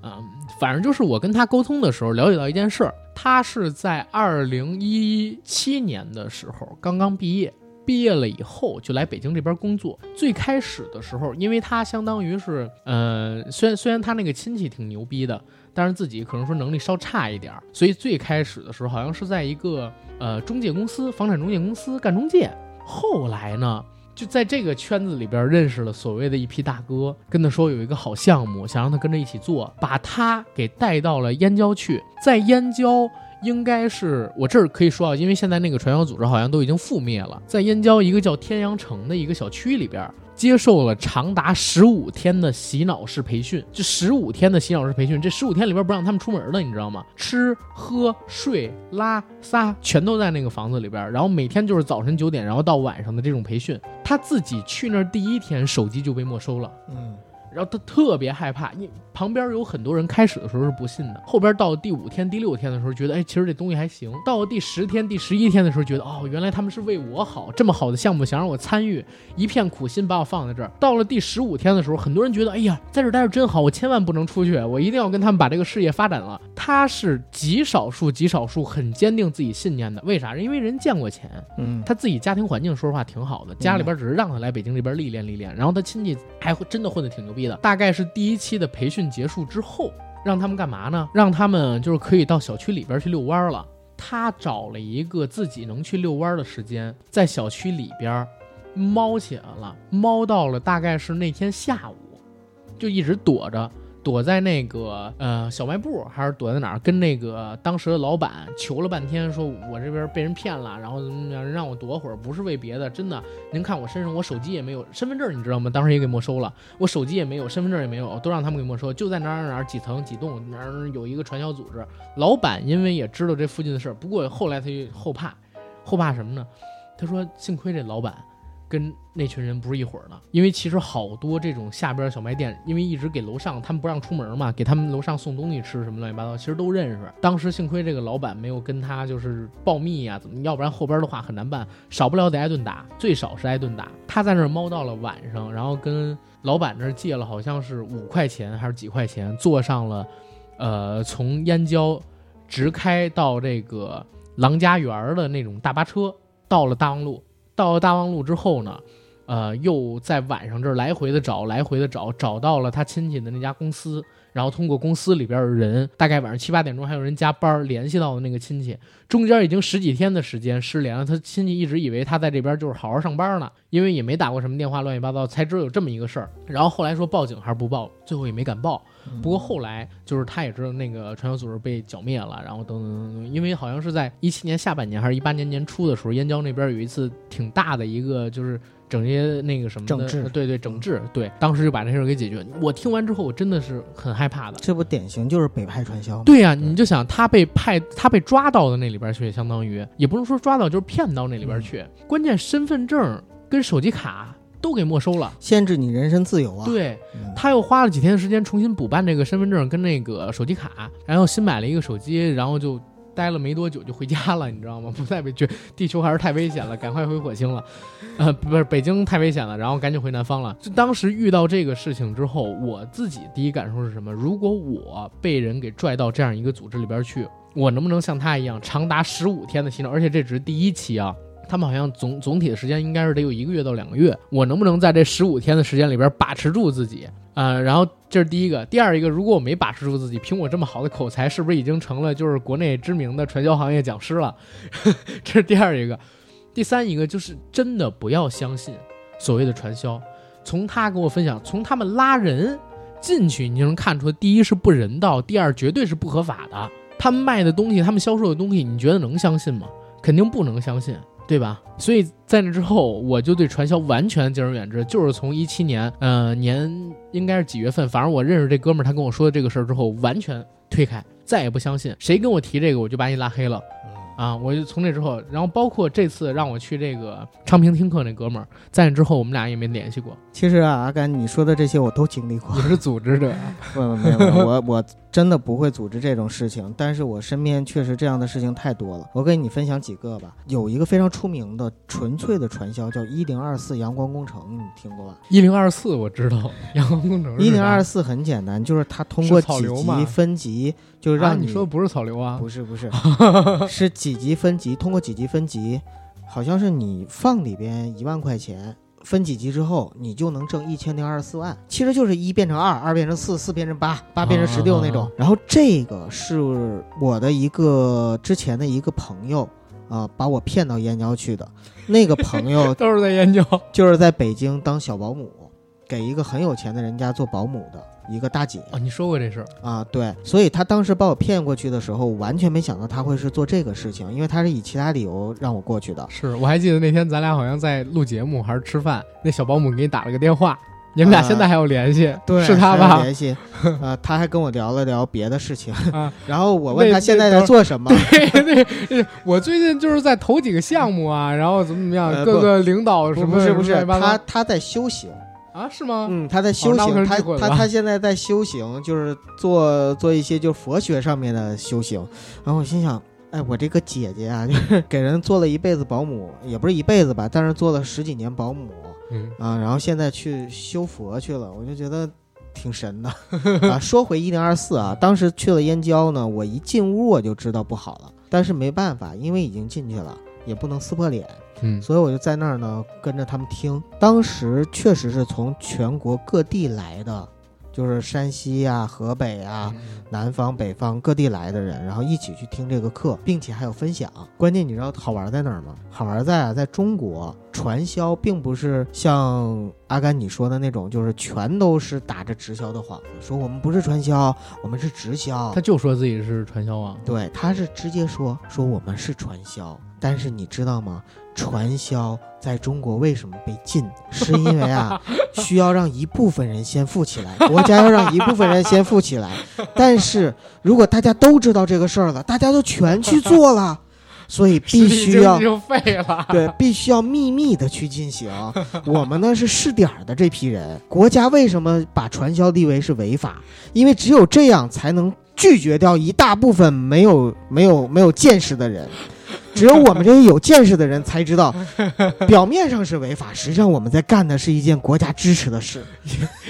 啊、反正就是我跟他沟通的时候了解到一件事儿，他是在二零一七年的时候刚刚毕业，毕业了以后就来北京这边工作。最开始的时候，因为他相当于是，呃，虽然虽然他那个亲戚挺牛逼的，但是自己可能说能力稍差一点儿，所以最开始的时候好像是在一个呃中介公司、房产中介公司干中介。后来呢，就在这个圈子里边认识了所谓的一批大哥，跟他说有一个好项目，想让他跟着一起做，把他给带到了燕郊去，在燕郊。应该是我这儿可以说啊，因为现在那个传销组织好像都已经覆灭了，在燕郊一个叫天阳城的一个小区里边，接受了长达十五天的洗脑式培训。这十五天的洗脑式培训，这十五天里边不让他们出门的，你知道吗？吃喝睡拉撒全都在那个房子里边，然后每天就是早晨九点，然后到晚上的这种培训。他自己去那儿第一天，手机就被没收了。嗯，然后他特别害怕，因旁边有很多人开始的时候是不信的，后边到第五天、第六天的时候觉得，哎，其实这东西还行。到了第十天、第十一天的时候，觉得哦，原来他们是为我好，这么好的项目想让我参与，一片苦心把我放在这儿。到了第十五天的时候，很多人觉得，哎呀，在这儿待着真好，我千万不能出去，我一定要跟他们把这个事业发展了。他是极少数、极少数很坚定自己信念的，为啥？因为人见过钱，嗯，他自己家庭环境说实话挺好的，家里边只是让他来北京这边历练历练，然后他亲戚还 *laughs* 真的混得挺牛逼的。大概是第一期的培训结束之后，让他们干嘛呢？让他们就是可以到小区里边去遛弯了。他找了一个自己能去遛弯的时间，在小区里边猫起来了，猫到了大概是那天下午，就一直躲着。躲在那个呃小卖部，还是躲在哪儿，跟那个当时的老板求了半天，说我这边被人骗了，然后，让我躲会儿，不是为别的，真的。您看我身上，我手机也没有，身份证你知道吗？当时也给没收了，我手机也没有，身份证也没有，都让他们给没收。就在哪哪儿哪儿几层几栋哪儿有一个传销组织，老板因为也知道这附近的事儿，不过后来他就后怕，后怕什么呢？他说幸亏这老板。跟那群人不是一伙儿的，因为其实好多这种下边小卖店，因为一直给楼上他们不让出门嘛，给他们楼上送东西吃什么乱七八糟，其实都认识。当时幸亏这个老板没有跟他就是保密呀，怎么要不然后边的话很难办，少不了得挨顿打，最少是挨顿打。他在那儿猫到了晚上，然后跟老板那儿借了好像是五块钱还是几块钱，坐上了，呃，从燕郊直开到这个郎家园的那种大巴车，到了大望路。到了大望路之后呢，呃，又在晚上这儿来回的找，来回的找，找到了他亲戚的那家公司，然后通过公司里边的人，大概晚上七八点钟还有人加班联系到的那个亲戚，中间已经十几天的时间失联了。他亲戚一直以为他在这边就是好好上班呢，因为也没打过什么电话，乱七八糟，才知道有这么一个事儿。然后后来说报警还是不报，最后也没敢报。不过后来就是他也知道那个传销组织被剿灭了，然后等等等等，因为好像是在一七年下半年还是一八年年初的时候，燕郊那边有一次挺大的一个就是整些那个什么整治，对对整治，对，当时就把这事儿给解决。我听完之后，我真的是很害怕的。这不典型就是北派传销吗？对呀，你就想他被派，他被抓到的那里边去，相当于也不能说抓到，就是骗到那里边去。关键身份证跟手机卡。都给没收了，限制你人身自由啊！对，他又花了几天的时间重新补办这个身份证跟那个手机卡，然后新买了一个手机，然后就待了没多久就回家了，你知道吗？不在北觉地球还是太危险了，赶快回火星了，呃，不是北京太危险了，然后赶紧回南方了。就当时遇到这个事情之后，我自己第一感受是什么？如果我被人给拽到这样一个组织里边去，我能不能像他一样长达十五天的洗脑？而且这只是第一期啊。他们好像总总体的时间应该是得有一个月到两个月，我能不能在这十五天的时间里边把持住自己？呃，然后这是第一个，第二一个，如果我没把持住自己，凭我这么好的口才，是不是已经成了就是国内知名的传销行业讲师了？*laughs* 这是第二一个，第三一个就是真的不要相信所谓的传销。从他跟我分享，从他们拉人进去，你就能看出，第一是不人道，第二绝对是不合法的。他们卖的东西，他们销售的东西，你觉得能相信吗？肯定不能相信。对吧？所以在那之后，我就对传销完全敬而远之。就是从一七年，呃，年应该是几月份，反正我认识这哥们儿，他跟我说的这个事儿之后，完全推开，再也不相信。谁跟我提这个，我就把你拉黑了。啊，我就从那之后，然后包括这次让我去这个昌平听课那哥们儿，在那之后我们俩也没联系过。其实啊，阿甘你说的这些我都经历过。你是组织者？*laughs* 不不没有，我我真的不会组织这种事情，但是我身边确实这样的事情太多了。我给你分享几个吧。有一个非常出名的纯粹的传销，叫一零二四阳光工程，你听过吧？一零二四我知道，阳光工程。一零二四很简单，就是它通过几级分级。就是让你说不是草流啊？不是不是，*laughs* 是几级分级？通过几级分级，好像是你放里边一万块钱，分几级之后，你就能挣一千零二十四万。其实就是一变成二，二变成四，四变成八，八变成十六那种。然后这个是我的一个之前的一个朋友啊，把我骗到燕郊去的。那个朋友 *laughs* 都是在燕郊，就是在北京当小保姆，给一个很有钱的人家做保姆的。一个大姐啊，你说过这事儿啊？对，所以他当时把我骗过去的时候，完全没想到他会是做这个事情，因为他是以其他理由让我过去的。是我还记得那天咱俩好像在录节目还是吃饭，那小保姆给你打了个电话，你们俩现在还有联系？对，是他吧？联系啊，他还跟我聊了聊别的事情啊。然后我问他现在在做什么？对对，我最近就是在投几个项目啊，然后怎么怎么样，各个领导什么不是不是，他他在修行。啊，是吗？嗯，他在修行，他他他现在在修行，就是做做一些就佛学上面的修行。然后我心想，哎，我这个姐姐啊，*laughs* 就是给人做了一辈子保姆，也不是一辈子吧，但是做了十几年保姆，嗯啊，然后现在去修佛去了，我就觉得挺神的 *laughs* 啊。说回一零二四啊，当时去了燕郊呢，我一进屋我就知道不好了，但是没办法，因为已经进去了，也不能撕破脸。嗯，所以我就在那儿呢，跟着他们听。当时确实是从全国各地来的，就是山西呀、河北啊、南方、北方各地来的人，然后一起去听这个课，并且还有分享。关键你知道好玩在哪儿吗？好玩在啊，在中国。传销并不是像阿甘你说的那种，就是全都是打着直销的幌子，说我们不是传销，我们是直销他。就说自己是传销啊，对，他是直接说说我们是传销，但是你知道吗？传销在中国为什么被禁？是因为啊，*laughs* 需要让一部分人先富起来，*laughs* 国家要让一部分人先富起来。但是如果大家都知道这个事儿了，大家都全去做了，*laughs* 所以必须要就废了。对，必须要秘密的去进行。我们呢是试点儿的这批人，国家为什么把传销立为是违法？因为只有这样才能拒绝掉一大部分没有没有没有见识的人。只有我们这些有见识的人才知道，*laughs* 表面上是违法，实际上我们在干的是一件国家支持的事。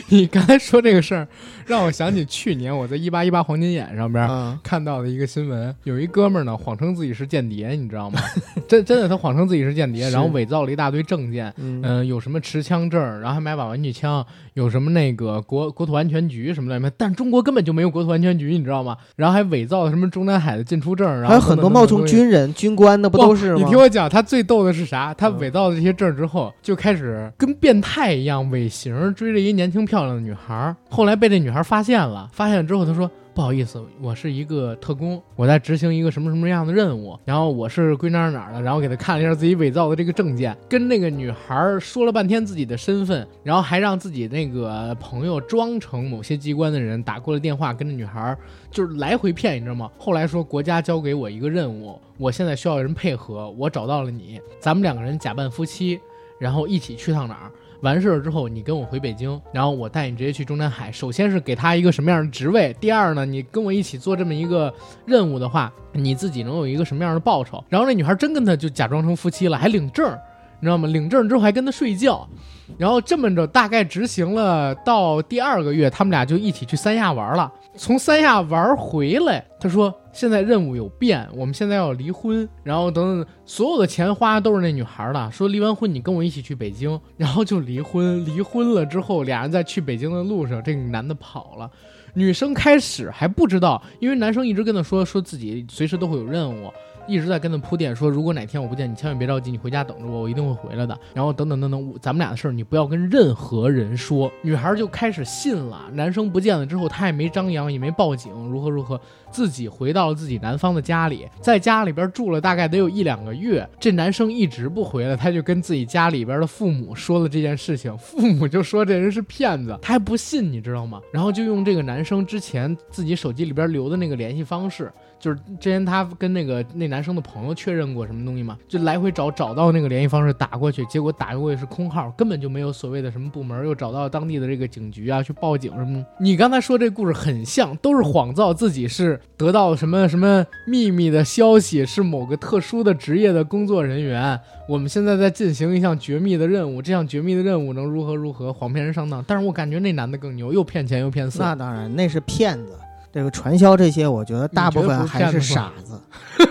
你 *laughs* 刚才说这个事儿，让我想起去年我在一八一八黄金眼上边。嗯，看到的一个新闻，有一哥们儿呢谎称自己是间谍，你知道吗？*laughs* 真真的，他谎称自己是间谍，然后伪造了一大堆证件，嗯嗯、有什么持枪证，然后还买把玩具枪，有什么那个国国土安全局什么的，但中国根本就没有国土安全局，你知道吗？然后还伪造了什么中南海的进出证，然后还有很多冒充军人、军官的，不都是吗你听？我讲，他最逗的是啥？他嗯伪造了这些证之后，就开始跟变态一样尾行追着一年轻漂亮的女孩儿。后来被这女孩发现了，发现之后他说：“不好意思，我是一个特工，我在执行一个什么什么样的任务，然后我是归哪儿哪儿的。”然后给他看了一下自己伪造的这个证件，跟那个女孩说了半天自己的身份，然后还让自己那个朋友装成某些机关的人打过了电话，跟这女孩就是来回骗，你知道吗？后来说国家交给我一个任务，我现在需要人配合，我找到了你，咱们两个人假扮夫妻，然后一起去趟哪儿。完事儿之后，你跟我回北京，然后我带你直接去中南海。首先是给他一个什么样的职位，第二呢，你跟我一起做这么一个任务的话，你自己能有一个什么样的报酬？然后那女孩真跟他就假装成夫妻了，还领证，你知道吗？领证之后还跟他睡觉，然后这么着大概执行了到第二个月，他们俩就一起去三亚玩了。从三亚玩回来，他说现在任务有变，我们现在要离婚，然后等等，所有的钱花都是那女孩的。说离完婚你跟我一起去北京，然后就离婚。离婚了之后，俩人在去北京的路上，这个男的跑了。女生开始还不知道，因为男生一直跟她说说自己随时都会有任务，一直在跟她铺垫说，如果哪天我不见你，千万别着急，你回家等着我，我一定会回来的。然后等等等等，咱们俩的事儿你不要跟任何人说。女孩就开始信了，男生不见了之后，她也没张扬，也没报警，如何如何，自己回到了自己男方的家里，在家里边住了大概得有一两个月。这男生一直不回来，他就跟自己家里边的父母说了这件事情，父母就说这人是骗子，*laughs* 他还不信，你知道吗？然后就用这个男生之前自己手机里边留的那个联系方式，就是之前他跟那个那男生的朋友确认过什么东西嘛，就来回找找到那个联系方式打过去，结果打过去是空号，根本就没有所谓的什么部门，又找到当地的这个警局啊去报警什么的。你刚才说这故事很像，都是谎造自己是得到什么什么秘密的消息，是某个特殊的职业的工作人员。我们现在在进行一项绝密的任务，这项绝密的任务能如何如何，谎骗人上当。但是我感觉那男的更牛，又骗钱又骗色。那当然，那是骗子。这个传销这些，我觉得大部分还是傻子，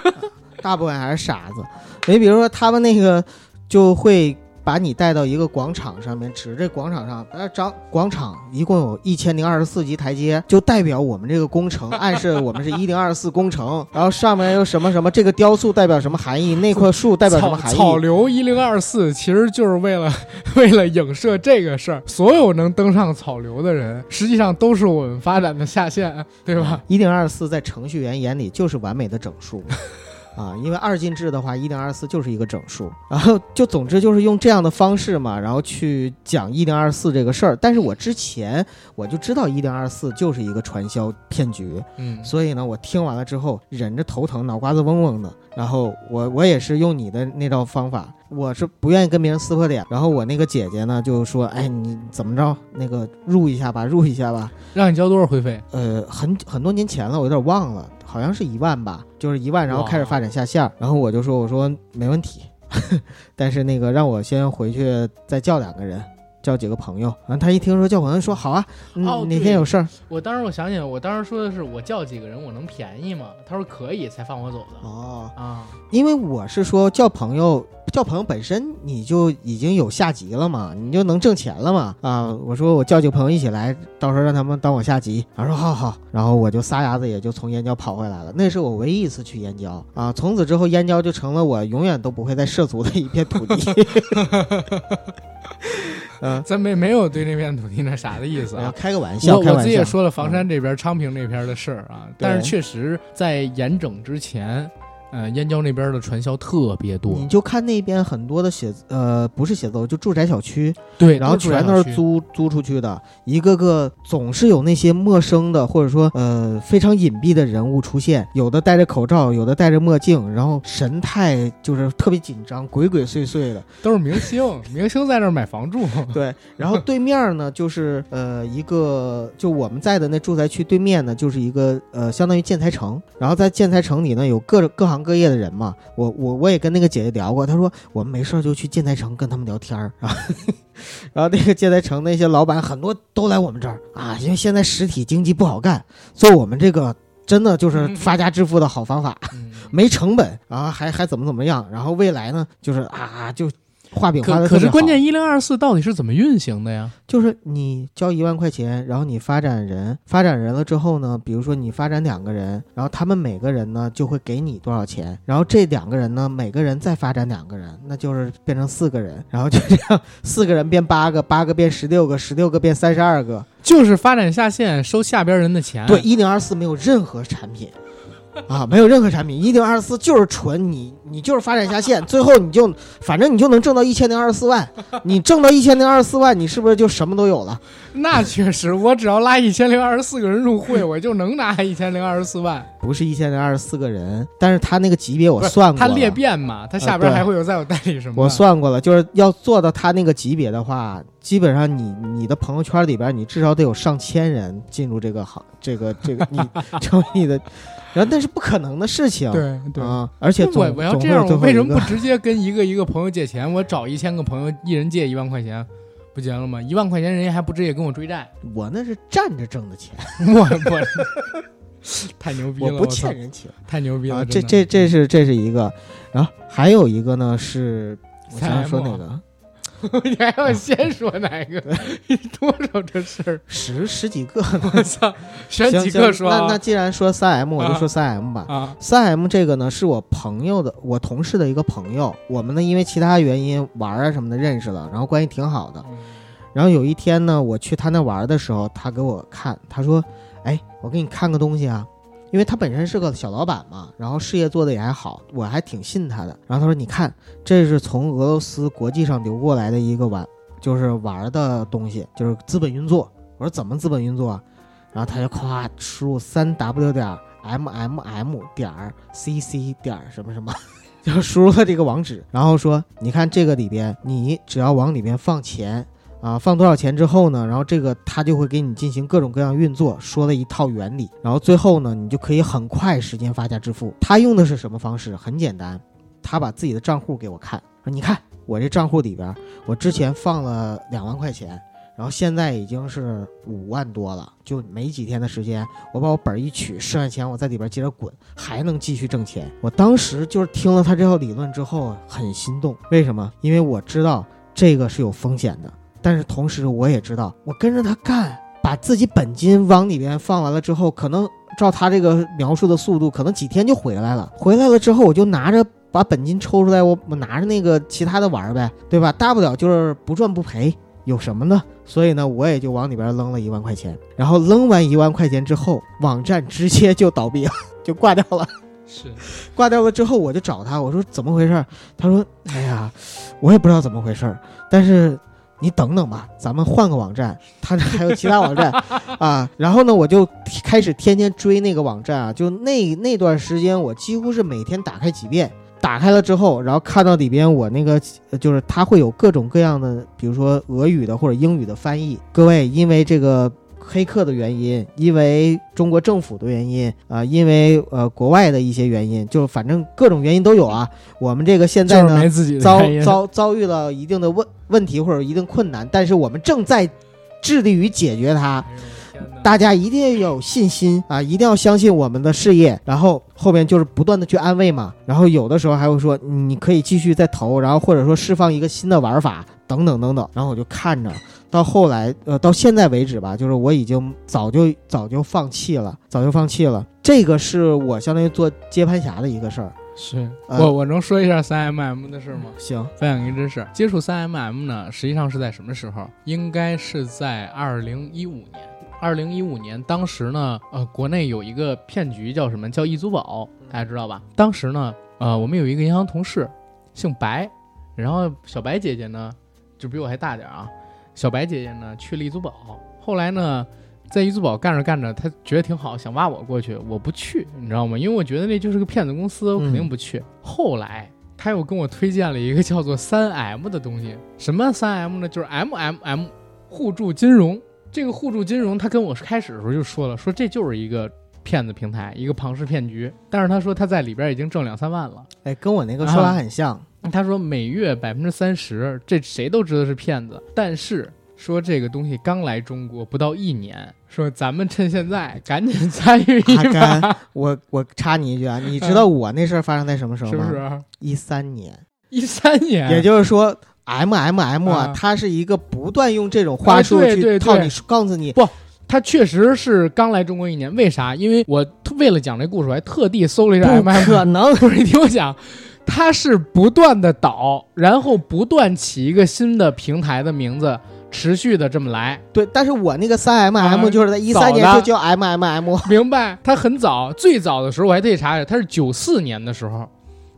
*laughs* 大部分还是傻子。你比如说，他们那个就会把你带到一个广场上面，指这广场上，呃，长广场一共有一千零二十四级台阶，就代表我们这个工程，*laughs* 暗示我们是一零二四工程。然后上面有什么什么，这个雕塑代表什么含义，那棵树代表什么含义？草草流一零二四其实就是为了 *laughs* 为了影射这个事儿，所有能登上草流的人，实际上都是我们发展的下线，对吧？一零二四在程序员眼里就是完美的整数。啊，因为二进制的话，一零二四就是一个整数，然后就总之就是用这样的方式嘛，然后去讲一零二四这个事儿。但是我之前我就知道一零二四就是一个传销骗局，嗯，所以呢，我听完了之后忍着头疼，脑瓜子嗡嗡的。然后我我也是用你的那套方法，我是不愿意跟别人撕破脸。然后我那个姐姐呢就说：“哎，你怎么着？那个入一下吧，入一下吧。”让你交多少会费？呃，很很多年前了，我有点忘了，好像是一万吧，就是一万，然后开始发展下线，然后我就说，我说没问题，*laughs* 但是那个让我先回去再叫两个人，叫几个朋友。然后他一听说叫朋友，说好啊，嗯哦哪天有事儿我当时我想起来，我当时说的是我叫几个人我能便宜吗？他说可以，才放我走的。哦。啊，因为我是说叫朋友，叫朋友本身你就已经有下级了嘛，你就能挣钱了嘛。啊，我说我叫几个朋友一起来，到时候让他们当我下级。他说好好，然后我就撒丫子也就从燕郊跑回来了。那是我唯一一次去燕郊啊，从此之后燕郊就成了我永远都不会再涉足的一片土地。*laughs* 嗯，咱没没有对那片土地那啥的意思啊。开个玩笑，开玩笑。我我自己也说了房山这边、昌平那边的事儿啊，但是确实在严整之前，呃，燕郊那边的传销特别多，你就看那边很多的写呃不是写字楼，就住宅小区，对，然后全都。是租租出去的，一个个总是有那些陌生的或者说呃非常隐蔽的人物出现，有的戴着口罩，有的戴着墨镜，然后神态就是特别紧张，鬼鬼祟祟的。都是明星，明星在那儿买房住，*laughs* 对，然后对面呢就是呃一个就我们在的那住宅区对面呢就是一个呃相当于建材城，然后在建材城里呢有各各行各业的人嘛，我我我也跟那个姐姐聊过，她说我们没事就去建材城跟他们聊天儿 *laughs* 啊。然后那个建材城那些老板很多都来我们这儿啊，因为现在实体经济不好干，做我们这个真的就是发家致富的好方法，嗯 *laughs* 没成本，然后还还怎么怎么样，然后未来呢就是啊就画饼画可的可是关键一零二四到底是怎么运行的呀？就是你交一万块钱，然后你发展人，发展人了之后呢，比如说你发展两个人，然后他们每个人呢就会给你多少钱，然后这两个人呢每个人再发展两个人，那就是变成四个人，然后就这样四个人变八个，八个变十六个，十六个变三十二个。就是发展下线收下边人的钱，对，，一零二四没有任何产品。啊，没有任何产品，一零二四就是纯你，你就是发展下线，最后你就反正你就能挣到一千零二十四万，你挣到一千零二十四万，你是不是就什么都有了？那确实，我只要拉一千零二十四个人入会，我就能拿一千零二十四万。不是一千零二十四个人，但是他那个级别我算过了，他裂变嘛，他下边还会有再有代理什么的。我算过了，就是要做到他那个级别的话，基本上你你的朋友圈里边，你至少得有上千人进入这个行，这个这个你 *laughs* 成为你的，然后那是不可能的事情。对对。啊，而且我我要这样，我为什么不直接跟一个一个朋友借钱？我找一千个朋友，一人借一万块钱，不行了吗？一万块钱人家还不直接跟我追债？我那是站着挣的钱，*laughs* 我 *laughs* 我太牛逼了！我不欠人情太牛逼了！啊。这这这是这是一个，然后还有一个呢是，我想想说 3M 哪个你还要先说哪个？多少这事儿？十十几个，我操，选几个行说啊那那既然说三 M，我就啊说三 M 吧。啊三 M 这个呢，是我朋友的，我同事的一个朋友，我们呢因为其他原因玩啊什么的认识了，然后关系挺好的。然后有一天呢，我去他那玩的时候，他给我看，他说：“哎，我给你看个东西啊，因为他本身是个小老板嘛，然后事业做得也还好，我还挺信他的。然后他说：你看，这是从俄罗斯国际上流过来的一个玩，就是玩的东西，就是资本运作。我说怎么资本运作啊？然后他就夸输入三 w 点 m m m 点 c c 点什么什么。*laughs* ”就输入了这个网址，然后说：“你看这个里边，你只要往里边放钱，啊，放多少钱之后呢，然后这个它就会给你进行各种各样运作，说了一套原理，然后最后呢，你就可以很快时间发家致富。他用的是什么方式？很简单，他把自己的账户给我看，说你看我这账户里边，我之前放了两万块钱。然后现在已经是五万多了，就没几天的时间，我把我本一取，剩下钱我在里边接着滚，还能继续挣钱。我当时就是听了他这套理论之后很心动，为什么？因为我知道这个是有风险的，但是同时我也知道，我跟着他干，把自己本金往里边放完了之后，可能照他这个描述的速度，可能几天就回来了。回来了之后，我就拿着把本金抽出来，我我拿着那个其他的玩呗，对吧？大不了就是不赚不赔。有什么呢？所以呢，我也就往里边扔了一万块钱，然后扔完一万块钱之后，网站直接就倒闭了，*laughs* 就挂掉了。是挂掉了之后，我就找他，我说怎么回事？他说：“哎呀，我也不知道怎么回事，但是你等等吧，咱们换个网站，*laughs* 他这还有其他网站 *laughs* 啊。”然后呢，我就开始天天追那个网站啊，就那那段时间，我几乎是每天打开几遍。打开了之后，然后看到里边我那个呃就是它会有各种各样的，比如说俄语的或者英语的翻译。各位，因为这个黑客的原因，因为中国政府的原因啊、因为呃国外的一些原因，就反正各种原因都有啊。我们这个现在呢遭遭遭遇了一定的问问题或者一定困难，但是我们正在致力于解决它。大家一定要有信心啊，一定要相信我们的事业。然后后面就是不断的去安慰嘛，然后有的时候还会说你可以继续再投，然后或者说释放一个新的玩法等等等等。然后我就看着，到后来呃到现在为止吧，就是我已经早就早就放弃了，早就放弃了。这个是我相当于做接盘侠的一个事儿。是呃我我能说一下三 MM 的事吗？行，*laughs* 分享一个真事，接触三 MM 呢，实际上是在什么时候？应该是在二零一五年。二零一五年，当时呢，呃，国内有一个骗局叫什么？叫易租宝，大家知道吧？当时呢，呃，我们有一个银行同事，姓白，然后小白姐姐呢，就比我还大点儿啊。小白姐姐呢去了易租宝，后来呢，在易租宝干着干着，她觉得挺好，想挖我过去，我不去，你知道吗？因为我觉得那就是个骗子公司，我肯定不去。后来他又跟我推荐了一个叫做三 M 的东西，什么三 M 呢？就是 MMM 互助金融。这个互助金融，他跟我开始的时候就说了，说这就是一个骗子平台，一个庞氏骗局。但是他说他在里边已经挣两三万了。哎，跟我那个说法很像。他说每月百分之三十，这谁都知道是骗子。但是说这个东西刚来中国不到一年，说咱们趁现在赶紧参与一阿把，甘，我我插你一句啊，你知道我那事儿发生在什么时候吗是不？是？一三年。一三年，也就是说，M M M 啊啊，它是一个不断用这种话术去套你，告诉你不，他确实是刚来中国一年，为啥？因为我为了讲这故事，我还特地搜了一下不 M M，可能。*laughs* 不是你听我讲，他是不断的倒，然后不断起一个新的平台的名字，持续的这么来。对，但是我那个三 M M 啊就是在一三年就叫 M M M，明白？他很早，最早的时候我还特意查查，他是九四年的时候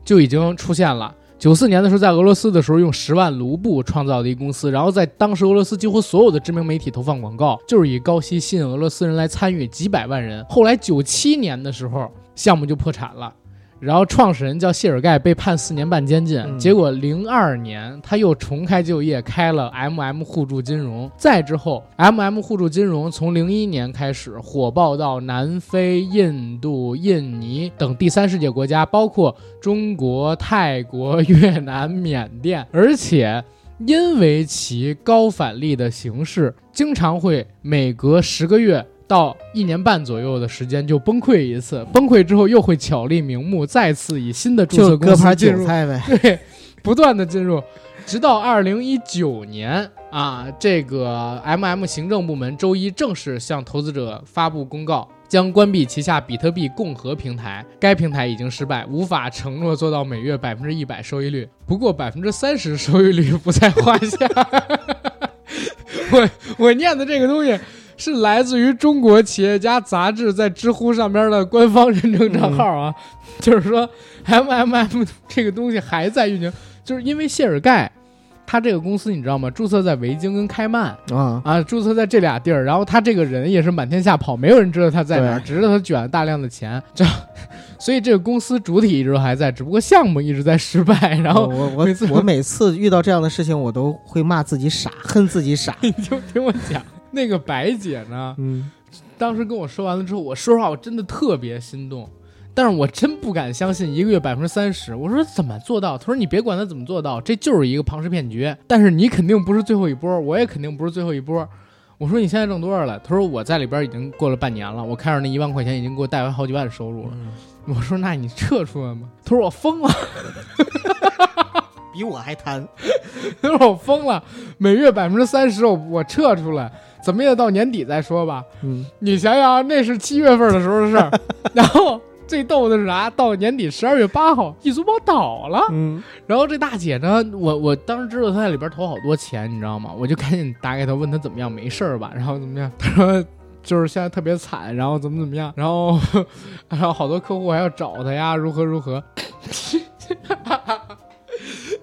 就已经出现了。九四年的时候，在俄罗斯的时候，用十万卢布创造的一公司，然后在当时俄罗斯几乎所有的知名媒体投放广告，就是以高息吸引俄罗斯人来参与，几百万人。后来九七年的时候，项目就破产了。然后创始人叫谢尔盖，被判四年半监禁。嗯结果零二年他又重开就业，开了 MM 互助金融。再之后，MM 互助金融从零一年开始火爆到南非、印度、印尼等第三世界国家，包括中国、泰国、越南、缅甸，而且。因为其高返利的形式，经常会每隔十个月到一年半左右的时间就崩溃一次，崩溃之后又会巧立名目，再次以新的注册公司进入。*laughs* 对，不断的进入，直到二零一九年啊，这个 MM 行政部门周一正式向投资者发布公告。将关闭旗下比特币共和平台，该平台已经失败，无法承诺做到每月百分之一百收益率。不过百分之三十收益率不在话下。*laughs* 我我念的这个东西是来自于中国企业家杂志在知乎上边的官方认证账号啊，*laughs* 就是说 MMM 这个东西还在运行，就是因为谢尔盖。他这个公司你知道吗？注册在维京跟开曼啊，啊，注册在这俩地儿。然后他这个人也是满天下跑，没有人知道他在哪儿，只知道他卷了大量的钱。这，*laughs* 所以这个公司主体一直都还在，只不过项目一直在失败。然后我我每次我我每次遇到这样的事情，我都会骂自己傻，恨自己傻。*laughs* 你就听我讲，那个白姐呢，嗯，当时跟我说完了之后，我说实话，我真的特别心动，但是我真不敢相信一个月百分之三十。我说怎么做到？他说你别管他怎么做到，这就是一个庞氏骗局。但是你肯定不是最后一波，我也肯定不是最后一波。我说你现在挣多少了？他说我在里边已经过了半年了，我看着那一万块钱已经给我带回好几万收入了。嗯我说那你撤出来吗？他说我疯了，比我还贪。*laughs* 他说我疯了，每月百分之三十，我我撤出来，怎么也得到年底再说吧。嗯，你想想，那是七月份的时候的事儿，*laughs* 然后最逗的是啥？到年底十二月八号，易租宝倒了。嗯，然后这大姐呢，我我当时知道她在里边投好多钱，你知道吗？我就赶紧打给她，问她怎么样，没事儿吧？然后怎么样？她说就是现在特别惨，然后怎么怎么样，然后 *laughs* 然后好多客户还要找她呀，如何如何。*laughs*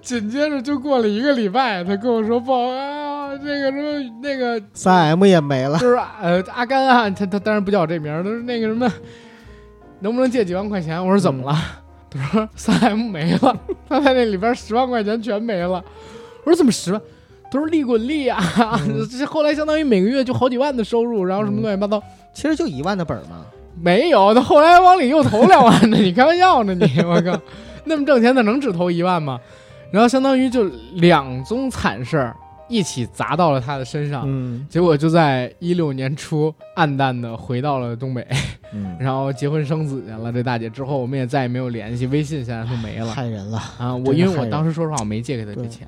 紧接着就过了一个礼拜，她跟我说不好啊，这个什么那个三 M 也没了。就是呃阿甘啊，他他当然不叫我这名儿，他说那个什么，能不能借几万块钱？我说怎么了？他说三 M 没了，他在那里边十万块钱全没了。我说怎么十万？他说利滚利啊！嗯 *laughs* 这后来相当于每个月就好几万的收入，然后什么乱七八糟。其实就一万的本儿嘛。没有，他后来往里又投两万呢，你开玩笑呢你？我靠，那么挣钱，他能只投一万吗？然后相当于就两宗惨事儿一起砸到了他的身上，嗯结果就在一六年初暗淡的回到了东北，嗯，*laughs* 然后结婚生子去了。这大姐之后我们也再也没有联系，微信现在都没了害人了。啊！我因为我当时说实话我没借给她这钱，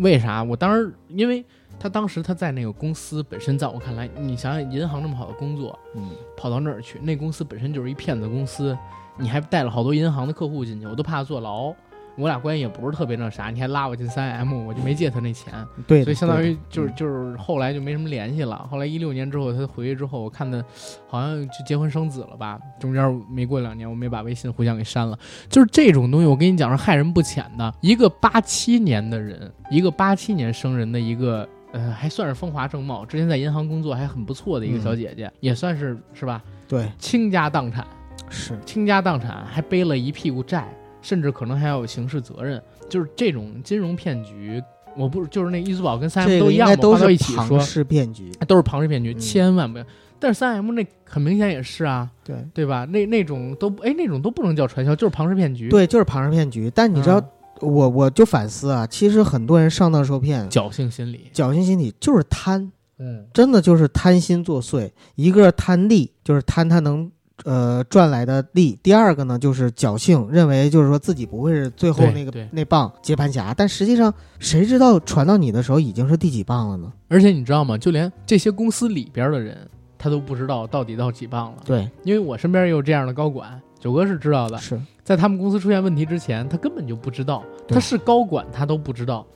为啥？我当时因为她当时她在那个公司本身，在我看来，你想想银行这么好的工作，嗯跑到那儿去，那公司本身就是一骗子公司，你还带了好多银行的客户进去，我都怕坐牢。我俩关系也不是特别那啥，你还拉我进三 M，我就没借他那钱，对，所以相当于就是嗯就是后来就没什么联系了。后来一六年之后，他回去之后，我看他好像就结婚生子了吧，中间没过两年，我没把微信互相给删了。就是这种东西，我跟你讲是害人不浅的。一个八七年的人，一个八七年生人的一个。呃，还算是风华正茂，之前在银行工作还很不错的一个小姐姐，也算是是吧？对倾家荡产，是倾家荡产，还背了一屁股债，甚至可能还要有刑事责任。就是这种金融骗局，我不就是那易租宝跟三 M 都一样嘛，个应该都是一起说庞，氏骗局。都是庞氏骗局，嗯千万不要。但是三 M 那很明显也是啊，对对吧？那那种都哎，那种都不能叫传销，就是庞氏骗局。，对，就是庞氏骗局。但你知道，我我就反思啊，其实很多人上当受骗，侥幸心理，侥幸心理就是贪，嗯，真的就是贪心作祟。一个贪利，就是贪他能呃赚来的利；第二个呢，就是侥幸，认为就是说自己不会是最后那个那棒接盘侠。但实际上，谁知道传到你的时候已经是第几棒了呢？而且你知道吗？就连这些公司里边的人，他都不知道到底到几棒了。对，因为我身边也有这样的高管，九哥是知道的。是在他们公司出现问题之前，他根本就不知道，他是高管，他都不知道，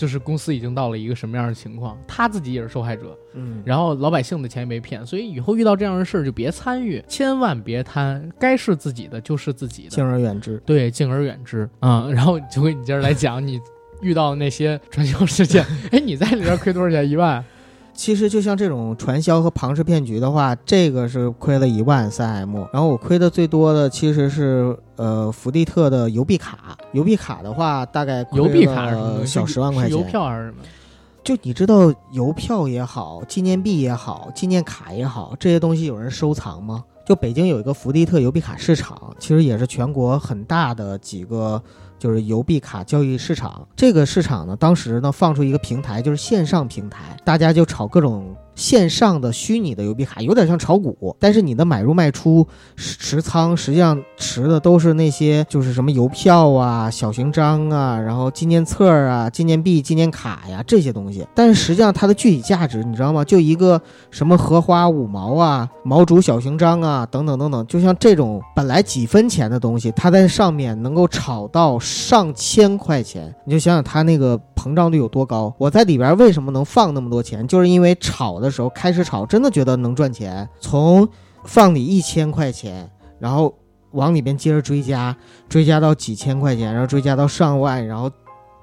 就是公司已经到了一个什么样的情况，他自己也是受害者，嗯，然后老百姓的钱也被骗，所以以后遇到这样的事儿就别参与，千万别贪，该是自己的就是自己的敬，而远之。对，敬而远之啊、然后就会你接着来讲你遇到那些传销事件，*laughs* 哎，你在里边亏多少钱？一万？其实就像这种传销和庞氏骗局的话，这个是亏了一万三 M，然后我亏的最多的其实是呃福地特的邮币卡，邮币卡的话大概亏？了小十万块钱。邮票还是什么？就你知道邮票也好，纪念币也好，纪念卡也好，这些东西有人收藏吗？就北京有一个福地特邮币卡市场，其实也是全国很大的几个就是邮币卡交易市场。这个市场呢，当时呢放出一个平台，就是线上平台，大家就炒各种线上的虚拟的邮币卡，有点像炒股，但是你的买入卖出持持仓实际上持的都是那些就是什么邮票啊、小型章啊，然后纪念册啊、纪念币、纪念卡呀这些东西。但是实际上它的具体价值你知道吗？就一个什么荷花五毛啊、毛竹小型章啊等等等等，就像这种本来几分钱的东西，它在上面能够炒到上千块钱，你就想想它那个膨胀率有多高。我在里边为什么能放那么多钱，就是因为炒的时候开始炒，真的觉得能赚钱，从放你一千块钱，然后往里边接着追加，追加到几千块钱，然后追加到上万，然后。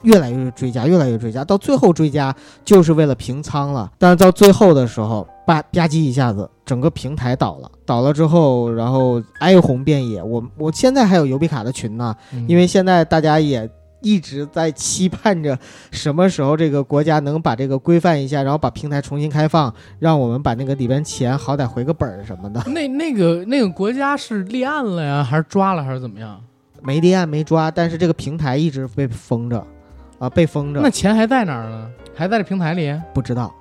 越来越追加，越来越追加，到最后追加就是为了平仓了。但是到最后的时候，吧吧唧一下子，整个平台倒了。倒了之后，然后哀鸿遍野。我我现在还有邮币卡的群呢，因为现在大家也一直在期盼着什么时候这个国家能把这个规范一下，然后把平台重新开放，让我们把那个里边钱好歹回个本儿什么的。那那个那个国家是立案了呀，还是抓了，还是怎么样？没立案没抓，但是这个平台一直被封着，啊，被封着那。钱还在哪儿呢？还在这平台里？不知道，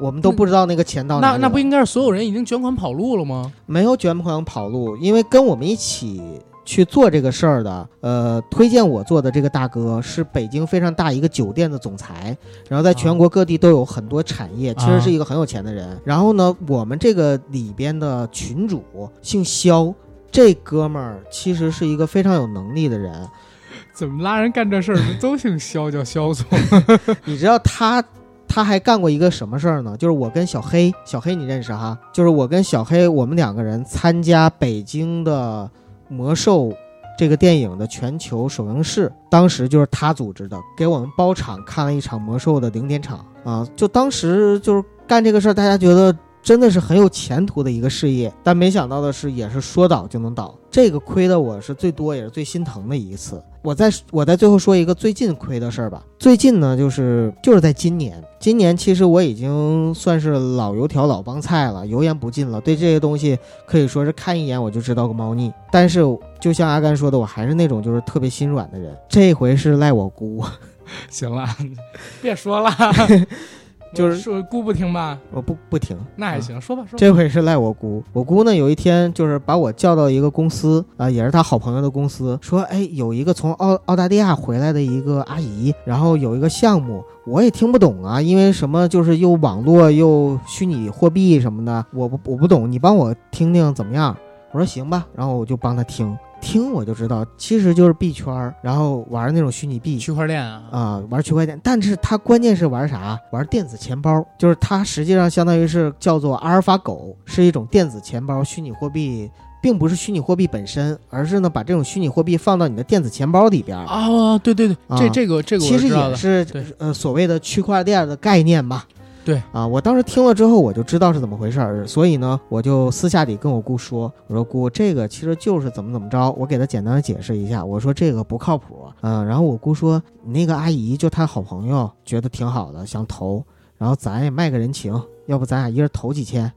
我们都不知道那个钱到哪里了那那不应该是所有人已经卷款跑路了吗？没有卷款跑路，因为跟我们一起去做这个事儿的，呃，推荐我做的这个大哥是北京非常大一个酒店的总裁，然后在全国各地都有很多产业，其实是一个很有钱的人。然后呢，我们这个里边的群主姓肖，这哥们儿其实是一个非常有能力的人。*laughs* 怎么拉人干这事儿都姓肖，叫肖总？*laughs* 你知道他他还干过一个什么事儿呢？就是我跟小黑，小黑你认识哈？就是我跟小黑，我们两个人参加北京的魔兽这个电影的全球首映式，当时就是他组织的，给我们包场看了一场魔兽的零点场啊。就当时就是干这个事儿，大家觉得真的是很有前途的一个事业。但没想到的是，也是说倒就能倒，这个亏的我是最多也是最心疼的一次。我再我在最后说一个最近亏的事儿吧。最近呢，就是就是在今年，今年其实我已经算是老油条老帮菜了，油盐不进了。对这些东西可以说是看一眼我就知道个猫腻。但是就像阿甘说的，我还是那种就是特别心软的人。这回是赖我姑，行了，*laughs* 别说了，就是说姑不听吧，我不不听。那还行，说吧说吧。这回是赖我姑，我姑呢有一天就是把我叫到一个公司啊、也是她好朋友的公司，说哎有一个从澳澳大利亚回来的一个阿姨，然后有一个项目，我也听不懂啊，因为什么就是又网络又虚拟货币什么的，我不我不懂，你帮我听听怎么样？我说行吧，然后我就帮她听。听我就知道，其实就是币圈儿，然后玩那种虚拟币，区块链啊，啊、玩区块链，但是它关键是玩啥？玩电子钱包，就是它实际上相当于是叫做阿尔法狗，是一种电子钱包，虚拟货币。并不是虚拟货币本身，而是呢把这种虚拟货币放到你的电子钱包里边啊，哦，对对对，啊这这个这个其实也是呃所谓的区块链的概念吧。对啊，我当时听了之后我就知道是怎么回事儿，所以呢我就私下里跟我姑说，我说姑这个其实就是怎么怎么着，我给她简单的解释一下，我说这个不靠谱，嗯、然后我姑说你那个阿姨就她好朋友觉得挺好的，想投，然后咱也卖个人情，要不咱俩一人投几千，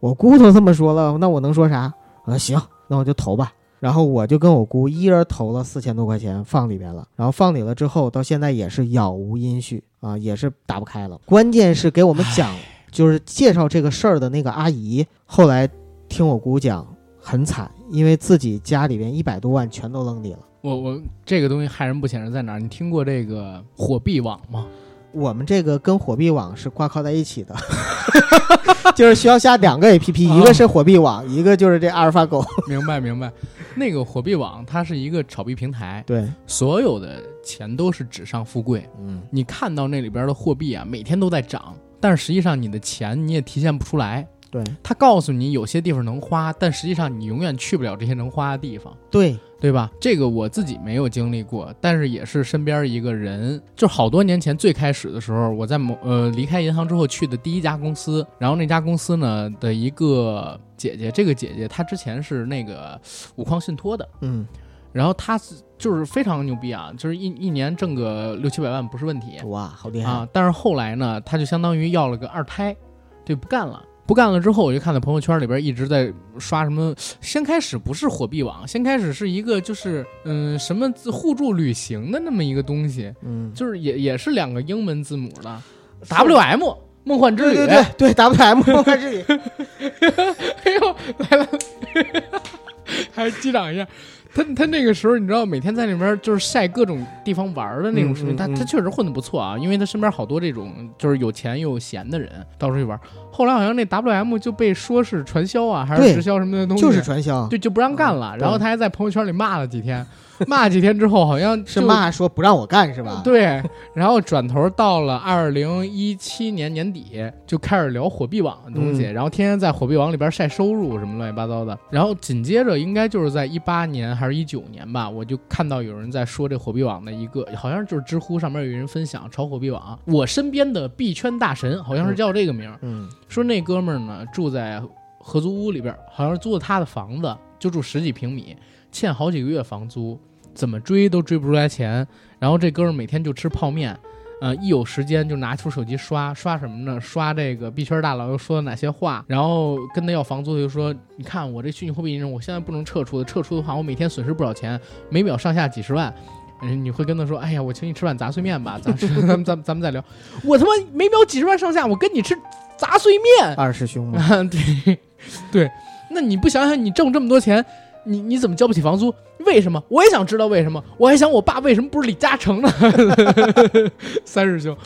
我姑都这么说了，那我能说啥？我说行，那我就投吧。然后我就跟我姑一人投了四千多块钱放里边了，然后放里了之后，到现在也是杳无音讯啊，也是打不开了。关键是给我们讲，就是介绍这个事儿的那个阿姨，后来听我姑讲很惨，因为自己家里边一百多万全都扔里了。我我这个东西害人不浅是在哪儿？你听过这个火币网吗？*laughs* 我们这个跟火币网是挂靠在一起的，*laughs* 就是需要下两个 APP，一个是火币网，一个就是这阿尔法狗。明 *laughs* 白明白，那个火币网它是一个炒币平台，对，所有的钱都是纸上富贵。嗯，你看到那里边的货币啊，每天都在涨，但是实际上你的钱你也提现不出来。对他告诉你有些地方能花，但实际上你永远去不了这些能花的地方。对，对吧？这个我自己没有经历过，但是也是身边一个人，就好多年前最开始的时候，我在某呃离开银行之后去的第一家公司，然后那家公司呢的一个姐姐，这个姐姐她之前是那个五矿信托的，嗯，然后她是就是非常牛逼啊，就是一一年挣个六七百万不是问题哇，好厉害！啊。但是后来呢，她就相当于要了个二胎，对，不干了。不干了之后，我就看到朋友圈里边一直在刷什么。先开始不是火币网，先开始是一个就是嗯什么互助旅行的那么一个东西，嗯，就是也也是两个英文字母的 W M 梦幻之旅。对对对 *laughs* 对，WM 梦幻之旅，哎呦来了，*laughs* 还击掌一下。他他那个时候你知道每天在那边就是晒各种地方玩的那种视频，嗯嗯嗯他他确实混的不错啊，因为他身边好多这种就是有钱又有闲的人到处去玩。后来好像那 W M 就被说是传销啊，还是直销什么的东西，就是传销，对，就不让干了。嗯然后他还在朋友圈里骂了几天，骂几天之后，好像是骂说不让我干是吧？对，然后转头到了二零一七年年底，就开始聊火币网的东西，嗯然后天天在火币网里边晒收入什么乱七八糟的。然后紧接着应该就是在一八年还是一九年吧，我就看到有人在说这火币网的一个，好像就是知乎上面有人分享炒火币网，我身边的币圈大神好像是叫这个名儿，嗯，说那哥们儿呢住在合租屋里边儿，好像是租的他的房子，就住十几平米，欠好几个月房租，怎么追都追不出来钱。然后这哥们儿每天就吃泡面，呃，一有时间就拿出手机刷刷什么呢？刷这个币圈大佬又说了哪些话，然后跟他要房租，他就说：“你看我这虚拟货币我现在不能撤出的，撤出的话我每天损失不少钱，每秒上下几十万。”嗯，你会跟他说：“哎呀，我请你吃碗杂碎面吧，咱 *laughs* 咱们咱们咱们再聊。我他妈每秒几十万上下，我跟你吃杂碎面。”二师兄嘛，啊，*laughs* 对，对，那你不想想，你挣这么多钱，你你怎么交不起房租？为什么？我也想知道为什么。我还想我爸为什么不是李嘉诚呢？*laughs* 三师兄，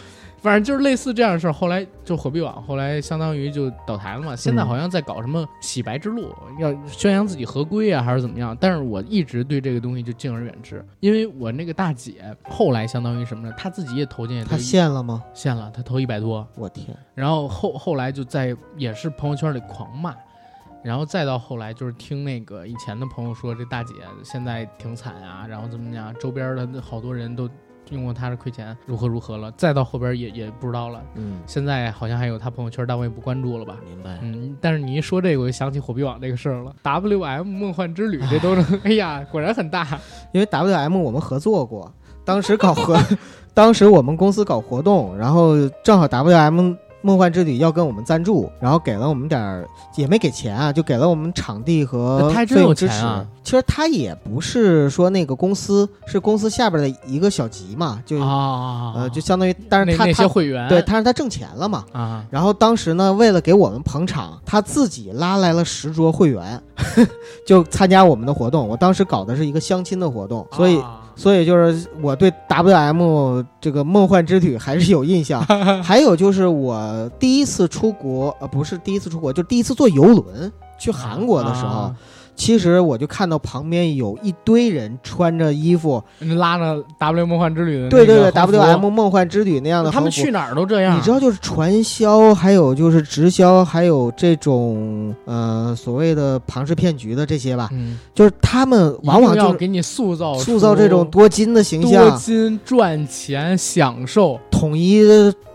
反正就是类似这样的事儿。后来就火币网，后来相当于就倒台了嘛。现在好像在搞什么洗白之路，要宣扬自己合规啊，还是怎么样？但是我一直对这个东西就敬而远之，因为我那个大姐后来相当于什么呢？她自己也投进去，他现了吗？现了，她投一百多。我天，然后后后来就在也是朋友圈里狂骂，然后再到后来就是听那个以前的朋友说，这大姐现在挺惨啊，然后怎么样，周边的好多人都用过她的亏钱，如何如何了，再到后边也也不知道了。嗯，现在好像还有她朋友圈，但我也不关注了吧。明白。嗯，但是你一说这个，我就想起火币网这个事儿了。W M 梦幻之旅这都是，*laughs* 哎呀，果然很大。因为 W M 我们合作过，当时搞活，*laughs* 当时我们公司搞活动，然后正好 W M 梦幻之旅要跟我们赞助，然后给了我们点儿，也没给钱啊，就给了我们场地和他还真有费用支持。啊其实他也不是说那个公司，是公司下边的一个小集嘛，就、啊，呃就相当于，但是那那他他些会员对，他是他挣钱了嘛。啊，然后当时呢，为了给我们捧场，他自己拉来了十桌会员，*laughs* 就参加我们的活动。我当时搞的是一个相亲的活动，所以啊所以就是我对 W M 这个梦幻之旅还是有印象。*laughs* 还有就是我第一次出国，呃，不是第一次出国，就第一次坐游轮去韩国的时候，啊其实我就看到旁边有一堆人穿着衣服，拉着 W 梦幻之旅的对对对，W M 梦幻之旅那样的他们去哪儿都这样。你知道，就是传销，还有就是直销，还有这种呃所谓的庞氏骗局的这些吧，嗯，就是他们往往要给你塑造塑造这种多金的形象多，金赚钱享受。统一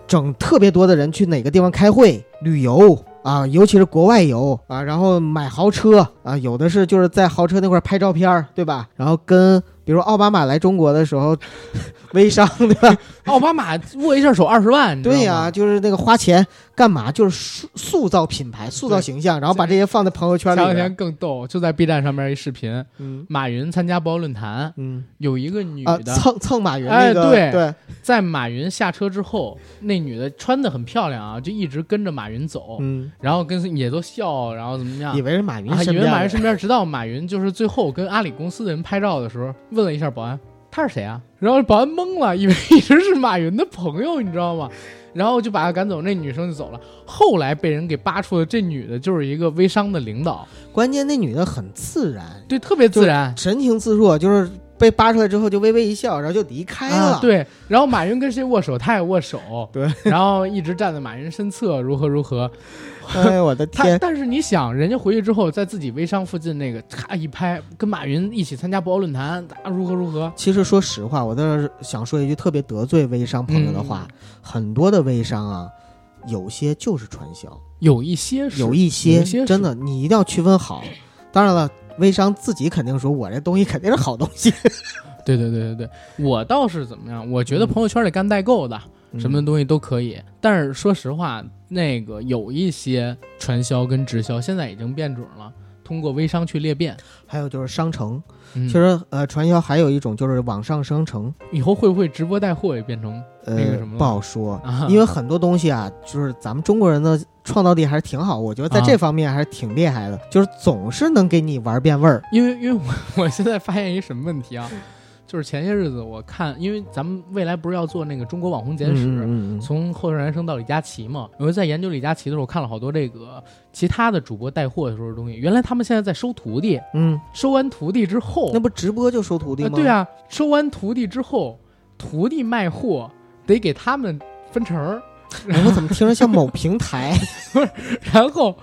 整特别多的人去哪个地方开会、旅游啊，尤其是国外游啊，然后买豪车啊，有的是就是在豪车那块拍照片，对吧？然后跟比如奥巴马来中国的时候，*laughs* 微商对吧？奥巴马握一下手二十万，对呀、吗就是那个花钱干嘛？就是塑塑造品牌、塑造形象，然后把这些放在朋友圈里边前两天。更逗，就在 B 站上面一视频，嗯马云参加博鳌论坛，嗯有一个女啊，的蹭蹭马云哎那个对对，在马云下车之后，那女的穿的很漂亮啊，就一直跟着马云走，嗯，然后跟也都笑，然后怎么样以？为是马云啊，以为马云身边，直到马云就是最后跟阿里公司的人拍照的时候，问了一下保安，他是谁啊？然后保安懵了，以为一直是马云的朋友，你知道吗？然后就把他赶走，那女生就走了。后来被人给扒出了，这女的就是一个微商的领导，关键那女的很自然，对，特别自然。神情自若，就是被扒出来之后就微微一笑，然后就离开了。啊，对，然后马云跟谁握手，他也握手，对，然后一直站在马云身侧，如何如何。*laughs* 哎呦我的天！但是你想，人家回去之后，在自己微商附近那个咔一拍，跟马云一起参加博鳌论坛，啊如何如何。其实说实话，我在这儿想说一句特别得罪微商朋友的话，很多的微商啊，有些就是传销，有一些是有一些真的你一定要区分好。当然了，微商自己肯定说我这东西肯定是好东西，*laughs* 对对对对对，我倒是怎么样？我觉得朋友圈里干代购的，什么东西都可以。但是说实话，那个有一些传销跟直销现在已经变种了，通过微商去裂变。还有就是商城，嗯其实呃，传销还有一种就是网上商城，以后会不会直播带货也变成呃，那个什么了不好说，啊？因为很多东西啊，就是咱们中国人的创造力还是挺好，我觉得在啊这方面还是挺厉害的，就是总是能给你玩变味儿。因为因为我我现在发现一什么问题啊，*laughs* 就是前些日子我看，因为咱们未来不是要做那个中国网红简史，嗯嗯嗯从后生人生到李佳琦嘛，我就在研究李佳琦的时候，看了好多这个其他的主播带货的时候的东西。原来他们现在在收徒弟，嗯，收完徒弟之后，那不直播就收徒弟吗？呃对，啊，收完徒弟之后，徒弟卖货得给他们分成儿，哎，我怎么听着像某平台？*laughs* 不是然后，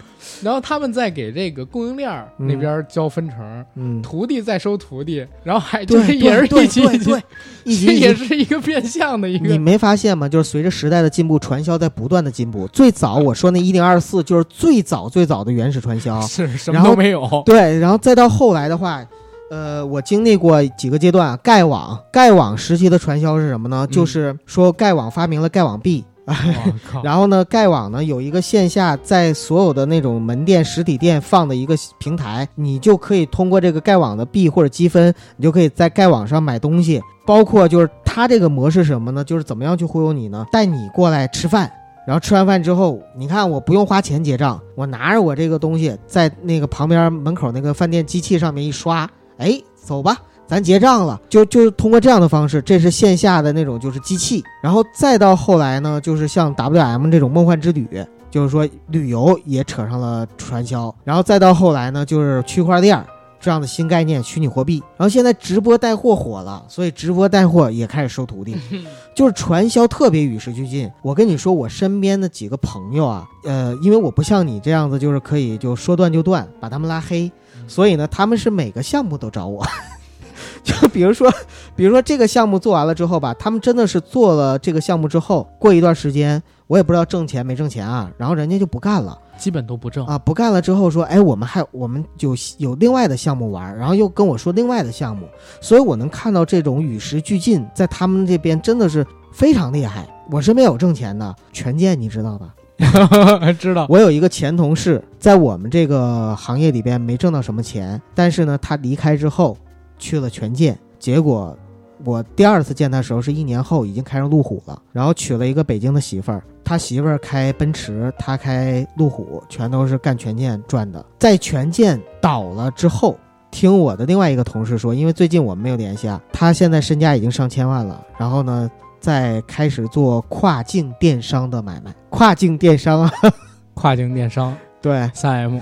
然后他们在给这个供应链那边交分成儿，嗯，徒弟在收徒弟，然后还就对，是也是对一级一级对对，一级这也。是一个变相的一个。你没发现吗？就是随着时代的进步，传销在不断的进步。最早我说那一零二四就是最早最早的原始传销，*laughs* 是什然后么都没有，*laughs* 对，然后再到后来的话，呃，我经历过几个阶段，盖网，盖网时期的传销是什么呢？嗯就是说盖网发明了盖网币！*laughs* 然后呢，盖网呢有一个线下在所有的那种门店、实体店放的一个平台，你就可以通过这个盖网的币或者积分，你就可以在盖网上买东西。包括就是它这个模式什么呢？就是怎么样去忽悠你呢？带你过来吃饭，然后吃完饭之后，你看我不用花钱结账，我拿着我这个东西在那个旁边门口那个饭店机器上面一刷，哎，走吧。咱结账了，就就通过这样的方式，这是线下的那种就是机器，然后再到后来呢，就是像 W M 这种梦幻之旅，就是说旅游也扯上了传销，然后再到后来呢，就是区块链这样的新概念，虚拟货币，然后现在直播带货火了，所以直播带货也开始收徒弟，就是传销特别与时俱进。我跟你说，我身边的几个朋友啊，呃，因为我不像你这样子，就是可以就说断就断，把他们拉黑，所以呢，他们是每个项目都找我。*laughs* 就比如说，比如说这个项目做完了之后吧，他们真的是做了这个项目之后，过一段时间，我也不知道挣钱没挣钱啊，然后人家就不干了基本都不挣。啊，不干了之后说，哎，我们还我们有有另外的项目玩，然后又跟我说另外的项目，所以我能看到这种与时俱进，在他们这边真的是非常厉害。我身边有挣钱的权健，你知道吧？*laughs* 知道，我有一个前同事，在我们这个行业里边没挣到什么钱，但是呢，他离开之后去了权健，结果我第二次见他的时候是一年后，已经开上路虎了，然后娶了一个北京的媳妇儿，他媳妇儿开奔驰，他开路虎，全都是干权健赚的。在权健倒了之后，听我的另外一个同事说，因为最近我们没有联系啊，他现在身家已经上千万了，然后呢。在开始做跨境电商的买卖，跨境电商啊，*laughs* 跨境电商对，三 M，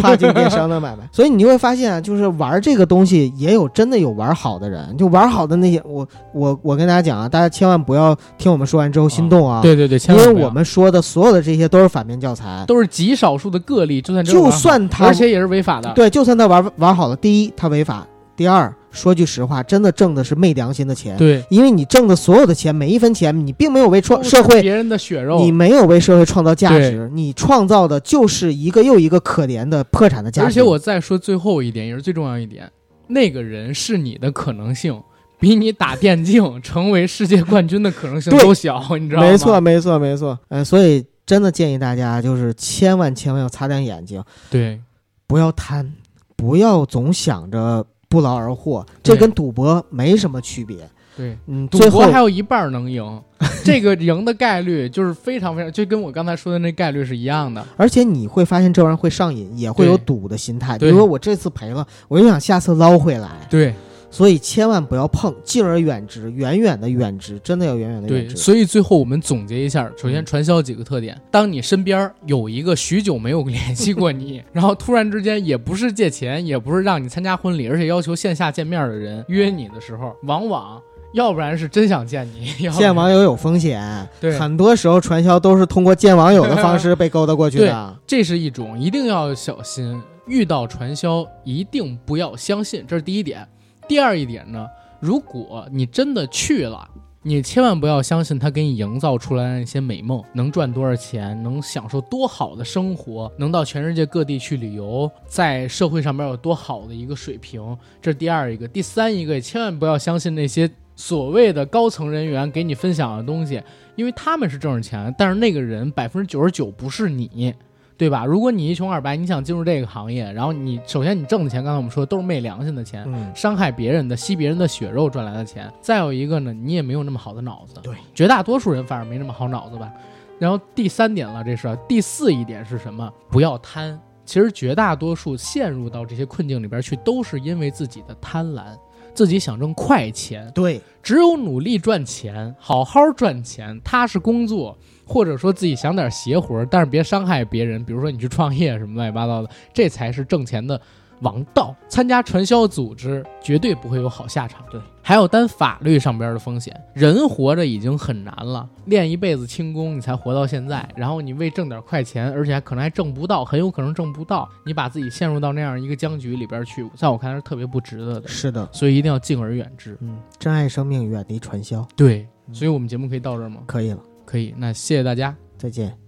跨境电商的买卖，*laughs* 所以你就会发现啊，就是玩这个东西也有真的有玩好的人，就玩好的那些，我我我跟大家讲啊，大家千万不要听我们说完之后心动啊，对对对，千因为我们说的所有的这些都是反面教材，都是极少数的个例，就算就算他而且也是违法的。对，就算他玩玩好了，第一他违法，第二说句实话，真的挣的是昧良心的钱，对，因为你挣的所有的钱，每一分钱，你并没有为创社会别人的血肉，你没有为社会创造价值，你创造的就是一个又一个可怜的破产的家庭。而且我再说最后一点，也是最重要一点，那个人是你的可能性，比你打电竞成为世界冠军的可能性都小，你知道吗？没错，，没错，没错。呃，所以真的建议大家就是千万千万要擦亮眼睛，对，不要贪，不要总想着不劳而获，这跟赌博没什么区别。对。嗯，赌博还有一半能赢，*laughs* 这个赢的概率就是非常非常，就跟我刚才说的那概率是一样的。而且你会发现这玩意儿会上瘾，也会有赌的心态。比如说我这次赔了，我就想下次捞回来，对所以千万不要碰，敬而远之，远远的远之，真的要远远的远对，之。所以最后我们总结一下，首先嗯传销几个特点：当你身边有一个许久没有联系过你，然后突然之间也不是借钱，也不是让你参加婚礼，而且要求线下见面的人约你的时候，往往要不然是真想见你，要 *laughs* 见网友有风险，对很多时候传销都是通过见网友的方式被勾搭过去的。这是一种，一定要小心。遇到传销，一定不要相信，这是第一点。第二一点呢，如果你真的去了，你千万不要相信他给你营造出来的那些美梦，能赚多少钱，能享受多好的生活，能到全世界各地去旅游，在社会上面有多好的一个水平，这是第二一个。第三一个，也千万不要相信那些所谓的高层人员给你分享的东西，因为他们是挣着钱，但是那个人百分之九十九不是你。对吧？如果你一穷二白，你想进入这个行业，然后你首先你挣的钱，刚才我们说都是昧良心的钱，嗯，伤害别人的、吸别人的血肉赚来的钱。再有一个呢，你也没有那么好的脑子。对，绝大多数人反而没那么好脑子吧。然后第三点了，这是第四一点是什么？不要贪。其实绝大多数陷入到这些困境里边去，都是因为自己的贪婪，自己想挣快钱。对，只有努力赚钱，好好赚钱，踏实工作，或者说自己想点邪活儿，但是别伤害别人，比如说你去创业什么乱七八糟的，这才是挣钱的王道。参加传销组织绝对不会有好下场。对，还有担法律上边的风险。人活着已经很难了，练一辈子轻功你才活到现在，然后你为挣点快钱，而且还可能还挣不到，很有可能挣不到，你把自己陷入到那样一个僵局里边去，在我看来是特别不值得的。是的，所以一定要敬而远之。嗯，珍爱生命，远离传销，对，嗯所以我们节目可以到这儿吗？可以了，可以，那谢谢大家。再见。